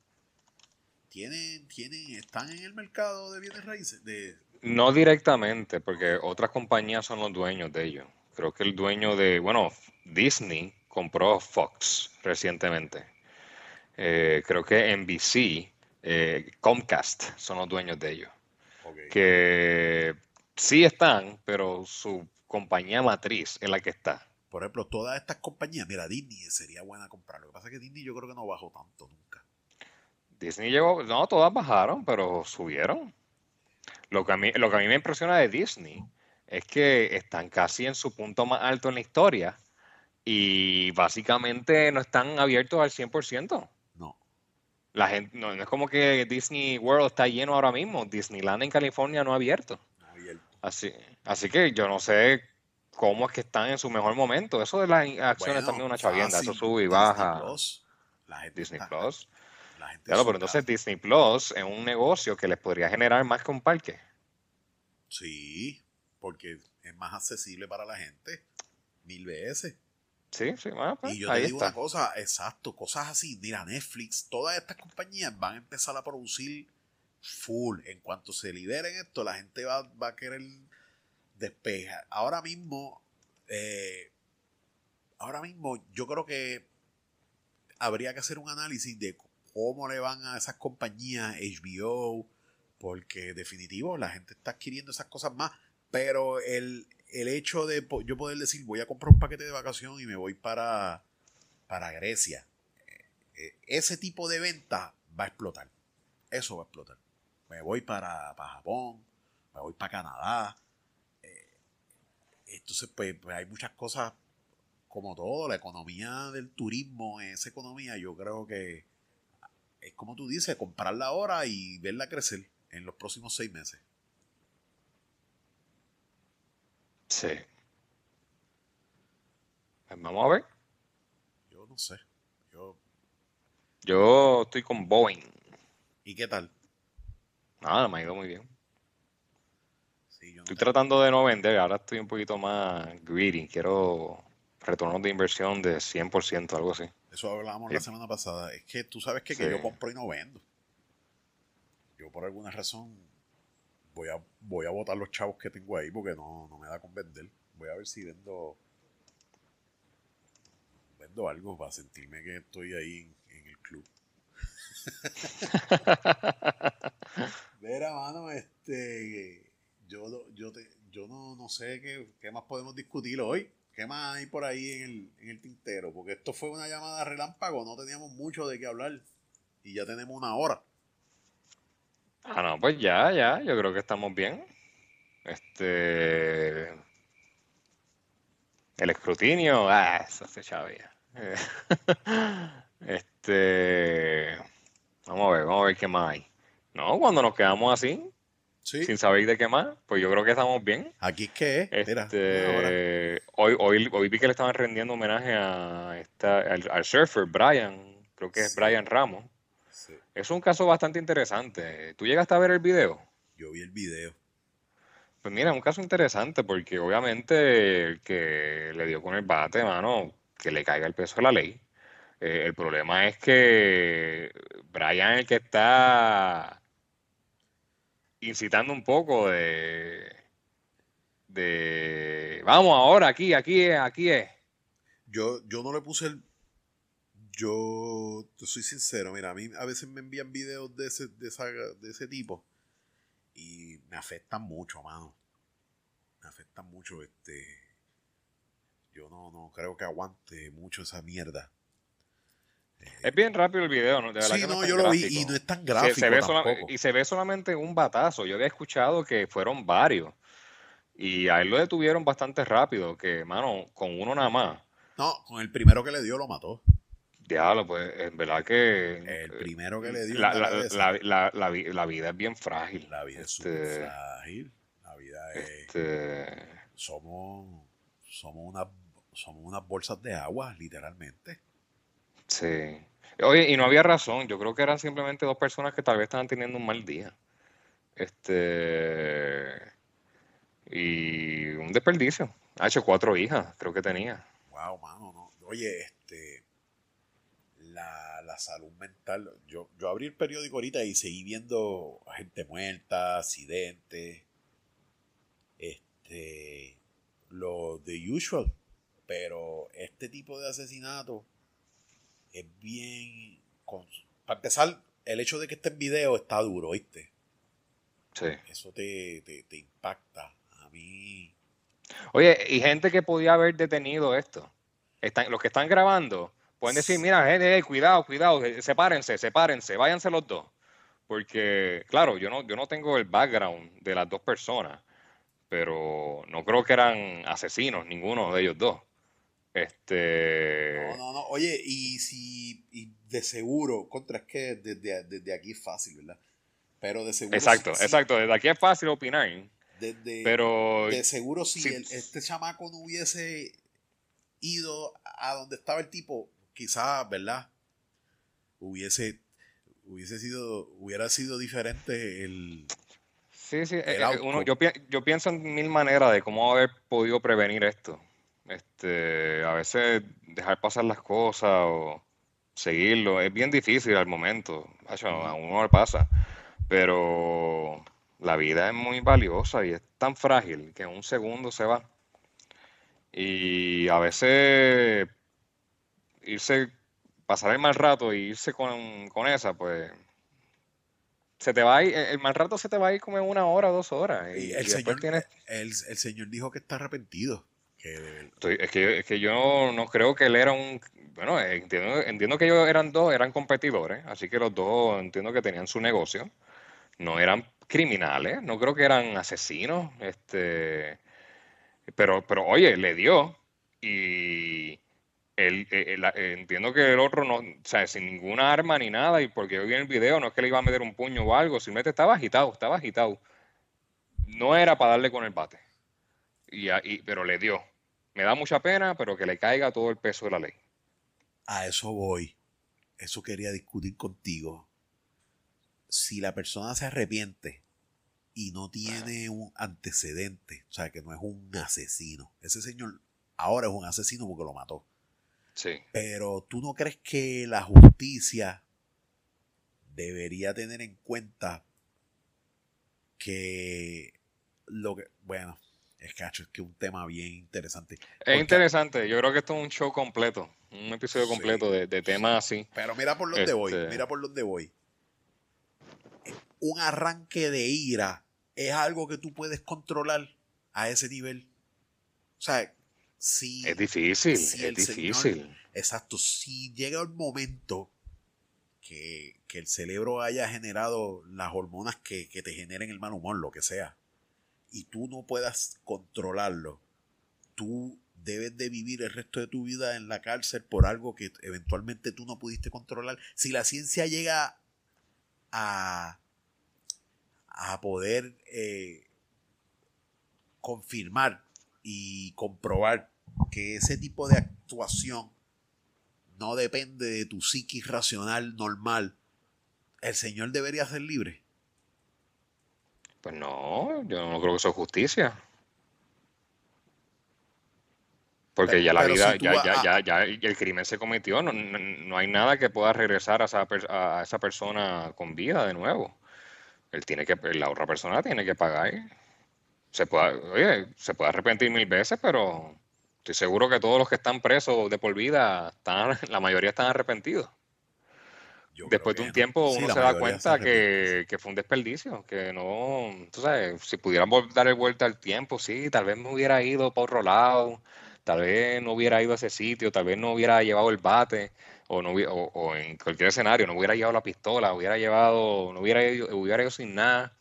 [SPEAKER 1] tienen, tienen, están en el mercado de bienes raíces. De...
[SPEAKER 2] No directamente, porque otras compañías son los dueños de ellos. Creo que el dueño de, bueno, Disney compró Fox recientemente. Eh, creo que NBC, eh, Comcast son los dueños de ellos. Que sí están, pero su compañía matriz es la que está.
[SPEAKER 1] Por ejemplo, todas estas compañías, mira, Disney sería buena comprar. Lo que pasa es que Disney yo creo que no bajó tanto nunca.
[SPEAKER 2] Disney llegó, no, todas bajaron, pero subieron. Lo que a mí, lo que a mí me impresiona de Disney es que están casi en su punto más alto en la historia y básicamente no están abiertos al 100%. La gente, no, es como que Disney World está lleno ahora mismo. Disneyland en California no ha abierto. Así, así que yo no sé cómo es que están en su mejor momento. Eso de las acciones también es una chavienda. Eso sube y baja. Disney Plus. claro, pero entonces Disney Plus es un negocio que les podría generar más que un parque.
[SPEAKER 1] Sí, porque es más accesible para la gente. Mil veces.
[SPEAKER 2] Sí, sí, pues,
[SPEAKER 1] y yo te digo una cosa, exacto, cosas así. Mira, Netflix, todas estas compañías van a empezar a producir full. En cuanto se liberen esto, la gente va, a querer despejar. Ahora mismo, eh, ahora mismo, yo creo que habría que hacer un análisis de cómo le van a esas compañías, HBO, porque definitivo, la gente está adquiriendo esas cosas más. Pero el, el hecho de yo poder decir voy a comprar un paquete de vacación y me voy para, para Grecia, eh, eh, ese tipo de venta va a explotar. Eso va a explotar. Me voy para, Japón, me voy para Canadá. Eh, entonces, pues, pues, hay muchas cosas como todo. La economía del turismo, esa economía, yo creo que es como tú dices, comprarla ahora y verla crecer en los próximos seis meses.
[SPEAKER 2] Sí. Pues vamos a ver.
[SPEAKER 1] Yo no sé. Yo...
[SPEAKER 2] Yo estoy con Boeing.
[SPEAKER 1] ¿Y qué tal?
[SPEAKER 2] Nada, me ha ido muy bien. estoy tratando de no vender, ahora estoy un poquito más greedy. Quiero retornos de inversión de 100%, algo así.
[SPEAKER 1] Eso hablábamos la semana pasada. Es que tú sabes que, que yo compro y no vendo. Yo por alguna razón voy a, voy a botar los chavos que tengo ahí porque no, me da con vender. Voy a ver si vendo vendo algo para sentirme que estoy ahí en, el club. *laughs* Mira, mano, este yo, yo, te, yo no, no sé qué, qué, más podemos discutir hoy. ¿Qué más hay por ahí en el, en el tintero? Porque esto fue una llamada relámpago, no teníamos mucho de qué hablar y ya tenemos una hora.
[SPEAKER 2] Ah, no, pues ya, ya, yo creo que estamos bien. Este. El escrutinio, ah, eso se chavía. *laughs* este. Vamos a ver, vamos a ver qué más hay. No, cuando nos quedamos así, sin saber de qué más, pues yo creo que estamos bien.
[SPEAKER 1] Aquí qué
[SPEAKER 2] este, hoy, hoy, hoy vi que le estaban rendiendo homenaje a esta, al, surfer Brian, creo que es Brian Ramos. Es un caso bastante interesante. ¿Tú llegaste a ver el video?
[SPEAKER 1] Yo vi el video.
[SPEAKER 2] Pues mira, es un caso interesante porque obviamente el que le dio con el bate, mano, que le caiga el peso de la ley. Eh, el problema es que Brian es el que está incitando un poco de, de vamos ahora aquí, aquí es, aquí es.
[SPEAKER 1] Yo, yo no le puse el, yo te soy sincero, mira, a mí a veces me envían videos de ese, de, esa, de ese tipo y me afectan mucho, mano. me afectan mucho. Este, yo no, no creo que aguante mucho esa mierda.
[SPEAKER 2] Es bien rápido el video, ¿no? De
[SPEAKER 1] verdad sí, no, yo lo vi y no es tan gráfico.
[SPEAKER 2] Se, ve y se ve solamente un batazo. Yo había escuchado que fueron varios. Y a él lo detuvieron bastante rápido, que, mano, con uno nada más.
[SPEAKER 1] No, con el primero que le dio lo mató.
[SPEAKER 2] Diablo, pues en verdad que.
[SPEAKER 1] El primero que le dio.
[SPEAKER 2] La, la, la, la vida es bien frágil.
[SPEAKER 1] La vida es este, frágil. La vida es. Este, somos. Somos, una, somos unas bolsas de agua, literalmente.
[SPEAKER 2] Sí. Oye, y no había razón. Yo creo que eran simplemente dos personas que tal vez estaban teniendo un mal día. Este. Y un desperdicio. Ha hecho cuatro hijas, creo que tenía.
[SPEAKER 1] Wow, mano, no. Oye. La, salud mental. Yo, yo abrí el periódico ahorita y seguí viendo gente muerta, accidentes. Este. Lo de usual. Pero este tipo de asesinato es bien. para empezar, el hecho de que esté en video está duro, ¿viste?
[SPEAKER 2] Sí.
[SPEAKER 1] Eso te, te impacta mí.
[SPEAKER 2] Oye, y gente que podía haber detenido esto. Están, los que están grabando pueden decir, mira, gente, cuidado, cuidado, eh, sepárense, sepárense, váyanse los dos. Porque, claro, yo no, yo no tengo el background de las dos personas, pero no creo que eran asesinos, ninguno de ellos dos. Este.
[SPEAKER 1] No, no, no. Oye, y si. Y de seguro, contra es que desde, desde aquí es fácil, ¿verdad? Pero de seguro.
[SPEAKER 2] Exacto, exacto. Desde aquí es fácil opinar. Pero
[SPEAKER 1] de seguro si este chamaco no hubiese ido a donde estaba el tipo, quizás, ¿verdad? Hubiese, hubiese sido, hubiera sido diferente el...
[SPEAKER 2] Sí, sí, eh, eh, yo, yo pienso en mil maneras de cómo haber podido prevenir esto. Este, a veces dejar pasar las cosas o seguirlo es bien difícil al momento. A uno le pasa. Pero la vida es muy valiosa y es tan frágil que en un segundo se va. Y a veces irse, pasar el mal rato e irse con, esa, pues se te va a ir, el mal rato se te va a ir como en una hora, dos horas.
[SPEAKER 1] Y, el, señor, el, Señor dijo que está arrepentido. Que...
[SPEAKER 2] es, que, es que yo no creo que él era un... Bueno, entiendo, entiendo que ellos eran dos, eran competidores, así que los dos entiendo que tenían su negocio. No eran criminales, no creo que eran asesinos, este, pero, pero oye, le dio y él, entiendo que el otro no, o sea, sin ninguna arma ni nada, y porque yo vi en el video, no es que le iba a meter un puño o algo, simplemente estaba agitado, estaba agitado. No era para darle con el bate, y, y, pero le dio. Me da mucha pena, pero que le caiga todo el peso de la ley.
[SPEAKER 1] A eso voy. Eso quería discutir contigo si la persona se arrepiente y no tiene un antecedente, o sea, que no es un asesino, ese señor ahora es un asesino porque lo mató.
[SPEAKER 2] Sí.
[SPEAKER 1] Pero tú no crees que la justicia debería tener en cuenta que lo que, bueno, es cacho, es que un tema bien interesante.
[SPEAKER 2] Es interesante, yo creo que esto es un show completo, un episodio completo de, temas así.
[SPEAKER 1] Pero mira por dónde voy, este mira por dónde voy un arranque de ira es algo que tú puedes controlar a ese nivel. O sea, si...
[SPEAKER 2] Es difícil, es difícil.
[SPEAKER 1] exacto, si llega el momento que, el cerebro haya generado las hormonas que, que te generen el mal humor, lo que sea, y tú no puedas controlarlo, tú debes de vivir el resto de tu vida en la cárcel por algo que eventualmente tú no pudiste controlar. Si la ciencia llega a, a poder eh, confirmar y comprobar que ese tipo de actuación no depende de tu psiquis racional normal, el Señor debería ser libre.
[SPEAKER 2] Pues no, yo no creo que eso es justicia. Porque ya la vida, ya, ya, ya, ya, el crimen se cometió, no, no, hay nada que pueda regresar a esa, a esa persona con vida de nuevo él tiene que, la otra persona tiene que pagar. Se puede, oye, se puede arrepentir mil veces, pero estoy seguro que todos los que están presos de por vida, están, *laughs* la mayoría están arrepentidos. después de un tiempo uno se da cuenta que, fue un desperdicio, que no, tú sabes, si pudiéramos dar vuelta al tiempo, sí, tal vez me hubiera ido por otro lado, tal vez no hubiera ido a ese sitio, tal vez no hubiera llevado el bate, o, no, o, en cualquier escenario, no hubiera llevado la pistola, hubiera llevado, no hubiera ido, hubiera ido sin nada.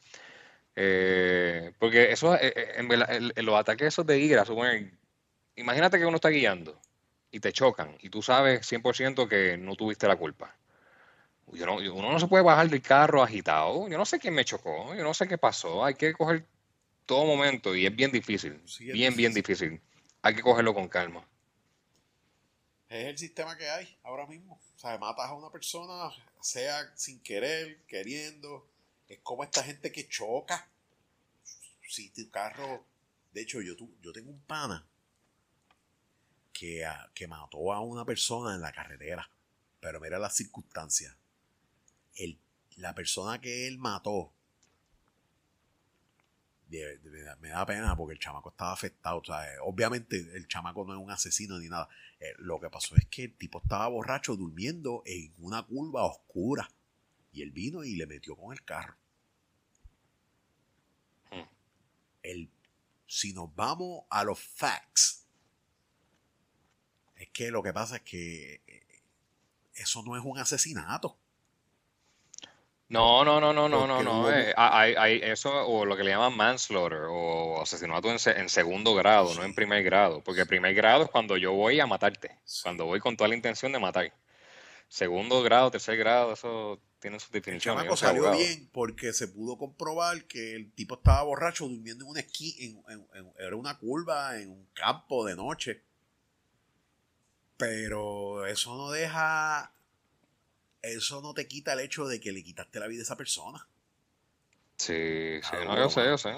[SPEAKER 2] Eh, porque eso, eh, eh, en, los ataques esos de ira, imagínate que uno está guiando y te chocan y tú sabes 100% que no tuviste la culpa uno no se puede bajar del carro agitado. Yo no sé quién me chocó, yo no sé qué pasó. Hay que coger todo momento y es bien difícil. bien, bien difícil. Hay que cogerlo con calma.
[SPEAKER 1] Es el sistema que hay ahora mismo. O sea, matas a una persona, sea sin querer, queriendo. Es como esta gente que choca. Si tu carro. De hecho, yo, yo tengo un pana que, que mató a una persona en la carretera. Pero mira las circunstancias el, la persona que él mató, me da pena porque el chamaco estaba afectado. obviamente el chamaco no es un asesino ni nada. Eh, lo que pasó es que el tipo estaba borracho durmiendo en una curva oscura. Y él vino y le metió con el carro. Hmm. El, si nos vamos a los facts, es que lo que pasa es que eh, eso no es un asesinato.
[SPEAKER 2] No, no, no, no, no, no, no. Eh, hay, eso o lo que le llaman manslaughter o asesinato en, segundo grado, no en primer grado. Porque primer grado es cuando yo voy a matarte, cuando voy con toda la intención de matar. Segundo grado, tercer grado, eso tiene sus definiciones.
[SPEAKER 1] El salió bien porque se pudo comprobar que el tipo estaba borracho durmiendo en un esquí, en, era una curva, en un campo de noche. Pero eso no deja eso no te quita el hecho de que le quitaste la vida a esa persona.
[SPEAKER 2] Sí, sí, no, yo sé, yo sé.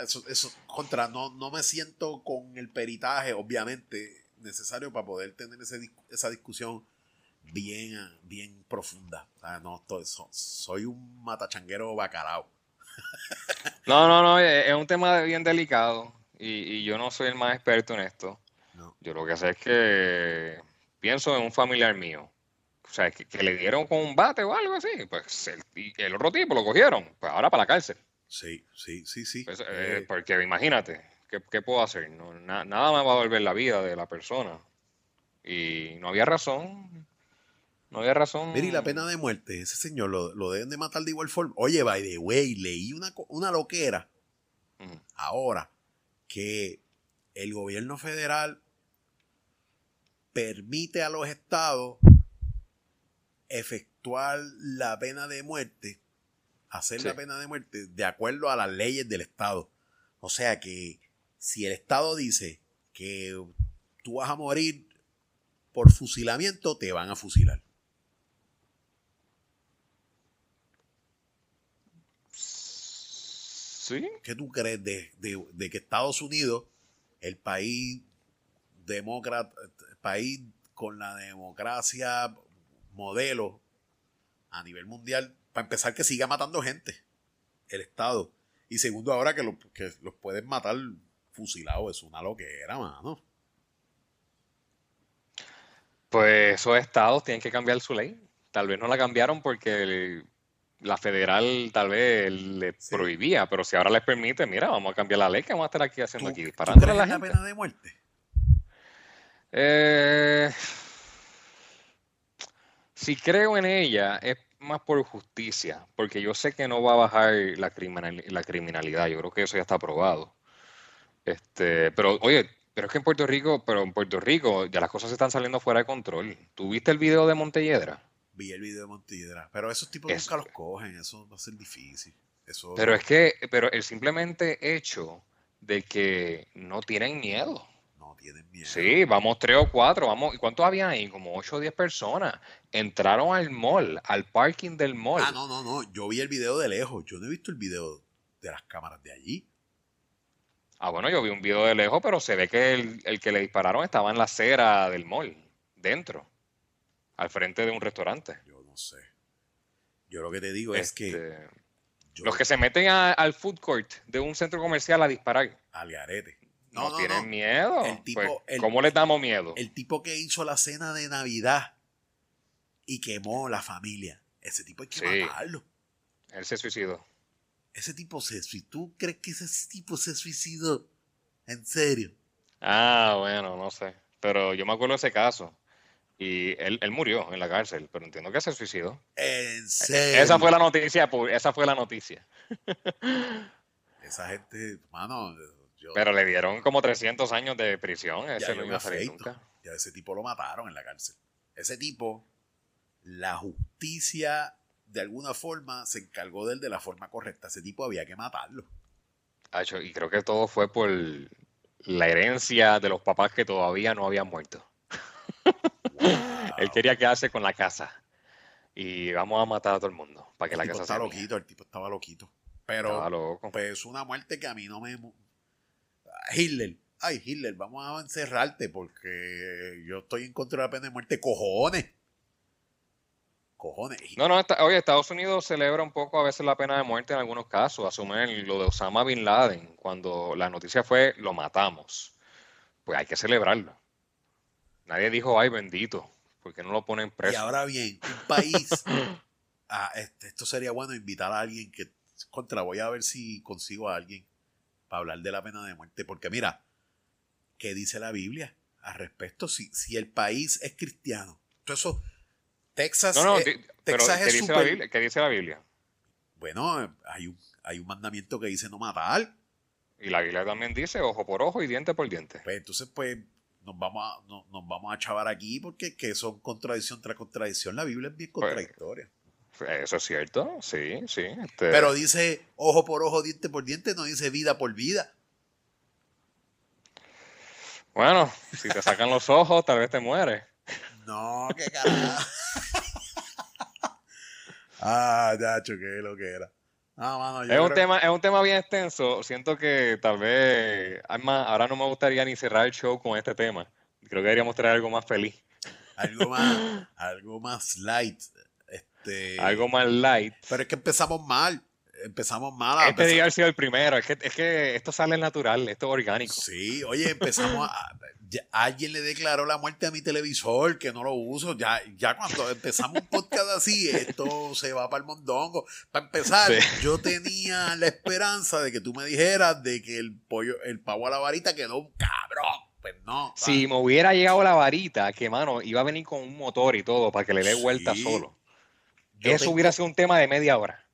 [SPEAKER 1] eso, eso, contra, no, no me siento con el peritaje, obviamente, necesario para poder tener esa discusión bien, bien profunda. no, soy un matachanguero bacalao.
[SPEAKER 2] no, no, no, es un tema bien delicado y, yo no soy el más experto en esto. Yo lo que sé es que pienso en un familiar mío o sea, que, le dieron con un bate o algo así, pues el, el, otro tipo lo cogieron, pues ahora para la cárcel.
[SPEAKER 1] Sí, sí, sí, sí.
[SPEAKER 2] Pues, eh, eh, porque imagínate, ¿qué, puedo hacer? No, nada me va a volver la vida de la persona. Y no había razón. No había razón.
[SPEAKER 1] Mira, y la pena de muerte, ese señor lo, deben de matar de igual forma. Oye, by the way, leí una, una loquera ahora que el gobierno federal permite a los estados efectuar la pena de muerte, hacer la pena de muerte de acuerdo a las leyes del Estado. O sea que si el Estado dice que tú vas a morir por fusilamiento, te van a fusilar.
[SPEAKER 2] ¿Sí?
[SPEAKER 1] ¿Qué tú crees de, de que Estados Unidos, el país demócrata, país con la democracia modelo a nivel mundial, para empezar, que siga matando gente, el Estado. Y segundo, ahora que, que los pueden matar fusilados, es una loquera, mano.
[SPEAKER 2] Pues esos estados tienen que cambiar su ley. Tal vez no la cambiaron porque la federal tal vez le prohibía, pero si ahora les permite, mira, vamos a cambiar la ley que vamos a estar aquí haciendo aquí,
[SPEAKER 1] disparando a la, la pena de muerte?
[SPEAKER 2] Eh, si creo en ella, es más por justicia, porque yo sé que no va a bajar la, la criminalidad. Yo creo que eso ya está aprobado. Este, pero, oye, pero es que en Puerto Rico, pero en Puerto Rico ya las cosas están saliendo fuera de control. ¿Tú viste el video de Montelledra?
[SPEAKER 1] Vi el video de Montelledra, pero esos tipos nunca los cogen, eso va a ser difícil. Eso...
[SPEAKER 2] Pero es que, pero el simplemente hecho de que no tienen miedo. Sí, vamos tres o cuatro, vamos. ¿Y cuántos había ahí? Como ocho o diez personas. Entraron al mall, al parking del mall.
[SPEAKER 1] Ah, no, no, no. Yo vi el video de lejos. Yo no he visto el video de las cámaras de allí.
[SPEAKER 2] Ah, bueno, yo vi un video de lejos, pero se ve que el, que le dispararon estaba en la acera del mall, dentro, al frente de un restaurante.
[SPEAKER 1] Yo no sé. Yo lo que te digo es que.
[SPEAKER 2] Este, los que se meten al food court de un centro comercial a disparar.
[SPEAKER 1] Al garete.
[SPEAKER 2] No, tienen miedo. El tipo, pues, ¿Cómo les damos miedo?
[SPEAKER 1] El tipo que hizo la cena de Navidad y quemó la familia. Ese tipo hay que matarlo.
[SPEAKER 2] Él se suicidó.
[SPEAKER 1] Ese tipo se suicidó. ¿Tú crees que ese tipo se suicidó? ¿En serio?
[SPEAKER 2] Ah, bueno, no sé. Pero yo me acuerdo de ese caso. Y él, él, murió en la cárcel, pero entiendo que se suicidó.
[SPEAKER 1] ¿En serio?
[SPEAKER 2] Esa fue la noticia, esa fue la noticia. *laughs*
[SPEAKER 1] Esa gente, mano.
[SPEAKER 2] Pero le dieron como 300 años de prisión. Ese no iba a salir nunca.
[SPEAKER 1] Ya ese tipo lo mataron en la cárcel. Ese tipo, la justicia de alguna forma se encargó de él de la forma correcta. Ese tipo había que matarlo.
[SPEAKER 2] y creo que todo fue por la herencia de los papás que todavía no habían muerto. *laughs* Él quería quedarse con la casa. Y vamos a matar a todo el mundo para que la casa
[SPEAKER 1] estaba loquito, El tipo estaba loquito. Pero pues una muerte que a mí no me... Hitler. Ay, Hitler, vamos a encerrarte porque yo estoy en contra de la pena de muerte. Cojones. Cojones.
[SPEAKER 2] No, no, oye, Estados Unidos celebra un poco a veces la pena de muerte en algunos casos. Asumen lo de Osama Bin Laden. Cuando la noticia fue, lo matamos. Pues hay que celebrarlo. Nadie dijo, ay, bendito, porque no lo ponen preso.
[SPEAKER 1] Y ahora bien, un *laughs* país, ah, este, esto sería bueno invitar a alguien que, contra, voy a ver si consigo a alguien para hablar de la pena de muerte, porque mira, ¿qué dice la Biblia al respecto? Si, si el país es cristiano, todo eso, Texas, no, no, Texas
[SPEAKER 2] es dice la Biblia? ¿Qué dice la Biblia?
[SPEAKER 1] Bueno, hay un, hay un mandamiento que dice no matar.
[SPEAKER 2] Y la Biblia también dice ojo por ojo y diente por diente.
[SPEAKER 1] Pues entonces, pues, nos vamos a, nos vamos a chavar aquí porque que son contradicción tras contradicción. La Biblia es bien pues, contradictoria.
[SPEAKER 2] Eso es cierto, sí, sí. Este
[SPEAKER 1] Pero dice ojo por ojo, diente por diente, no dice vida por vida.
[SPEAKER 2] Bueno, si te sacan los ojos, tal vez te mueres.
[SPEAKER 1] No, qué carajo. *laughs* ah, Nacho, qué lo que era. Ah,
[SPEAKER 2] es, un tema, es un tema bien extenso. Siento que tal vez. ahora no me gustaría ni cerrar el show con este tema. Creo que deberíamos traer algo más feliz.
[SPEAKER 1] Algo más, *laughs* algo más light. Este,
[SPEAKER 2] algo más light.
[SPEAKER 1] Pero es que empezamos mal. Empezamos mal.
[SPEAKER 2] este día ha sido el primero. Es que, es que esto sale natural, esto es orgánico.
[SPEAKER 1] Sí, oye, empezamos a alguien le declaró la muerte a mi televisor, que no lo uso. Ya, ya cuando empezamos un podcast así, esto se va para el mondongo. Para empezar, yo tenía la esperanza de que tú me dijeras de que el pollo, el pavo a la varita quedó un cabrón. Pues no.
[SPEAKER 2] Si me hubiera llegado la varita, que mano, iba a venir con un motor y todo para que le dé vuelta solo. Eso hubiera sido un tema de media hora.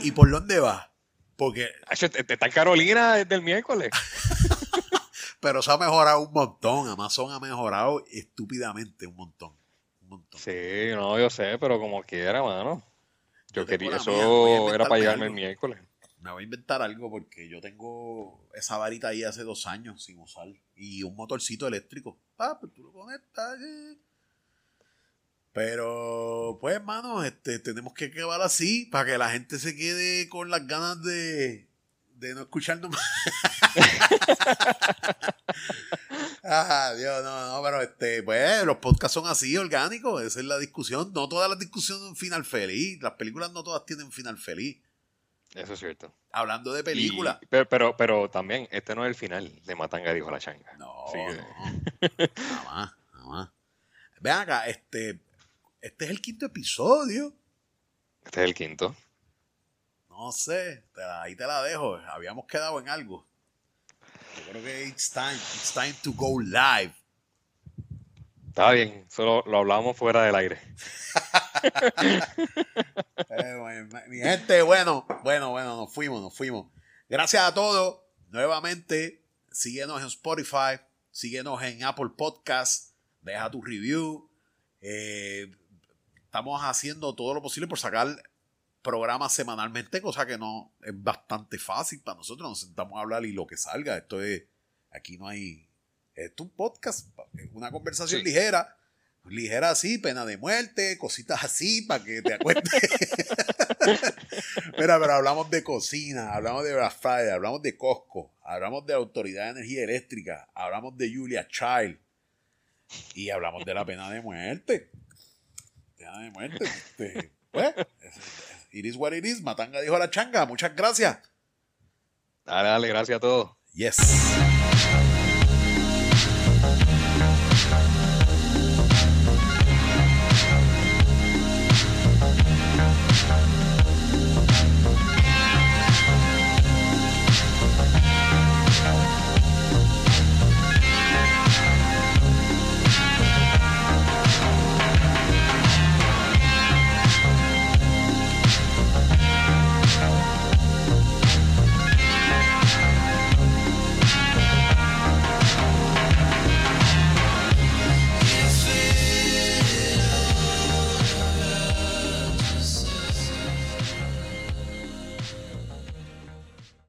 [SPEAKER 1] ¿Y, por dónde va? Porque.
[SPEAKER 2] Está en Carolina desde el miércoles. *laughs*
[SPEAKER 1] Pero se ha mejorado un montón. Amazon ha mejorado estúpidamente un montón. Un montón.
[SPEAKER 2] Sí, no, yo sé, pero como quiera, mano. Yo, quería, eso era para llegarme el miércoles.
[SPEAKER 1] Me voy a inventar algo porque yo tengo esa varita ahí hace dos años sin usar. Y un motorcito eléctrico. Ah, pues tú lo conectas. Eh. Pero, pues, hermano, este, tenemos que quedar así para que la gente se quede con las ganas de, de no escucharnos más. *laughs* ah, Dios, no, no, pero este, pues los podcasts son así, orgánicos, esa es la discusión. No todas las discusiones son final feliz, las películas no todas tienen final feliz.
[SPEAKER 2] Eso es cierto.
[SPEAKER 1] Hablando de películas.
[SPEAKER 2] Pero, pero, pero, también, este no es el final de Matanga dijo la changa.
[SPEAKER 1] No, no. *laughs* nada más, nada más. Vean acá, este, este es el quinto episodio.
[SPEAKER 2] Este es el quinto.
[SPEAKER 1] No sé, ahí te la dejo. Habíamos quedado en algo. Yo creo que it's time, it's time to go live.
[SPEAKER 2] Está bien, solo lo hablamos fuera del aire. *laughs*
[SPEAKER 1] Eh, mi gente, bueno, bueno, bueno, nos fuimos, nos fuimos. Gracias a todos. Nuevamente, síguenos en Spotify, síguenos en Apple Podcast, deja tu review. Eh, estamos haciendo todo lo posible por sacar programa semanalmente, cosa que no es bastante fácil para nosotros. Nos sentamos a hablar y lo que salga. Esto es, aquí no hay, esto es un podcast, una conversación ligera, ligera así, pena de muerte, cositas así para que te acuerdes. Mira, pero hablamos de cocina, hablamos de Black Friday, hablamos de Costco, hablamos de Autoridad de Energía Eléctrica, hablamos de Julia Child y hablamos de la pena de muerte. Pena de muerte. Este, pues, It is what it is. Matanga dijo a la changa. Muchas gracias.
[SPEAKER 2] Dale, dale, gracias a todos.
[SPEAKER 1] Yes.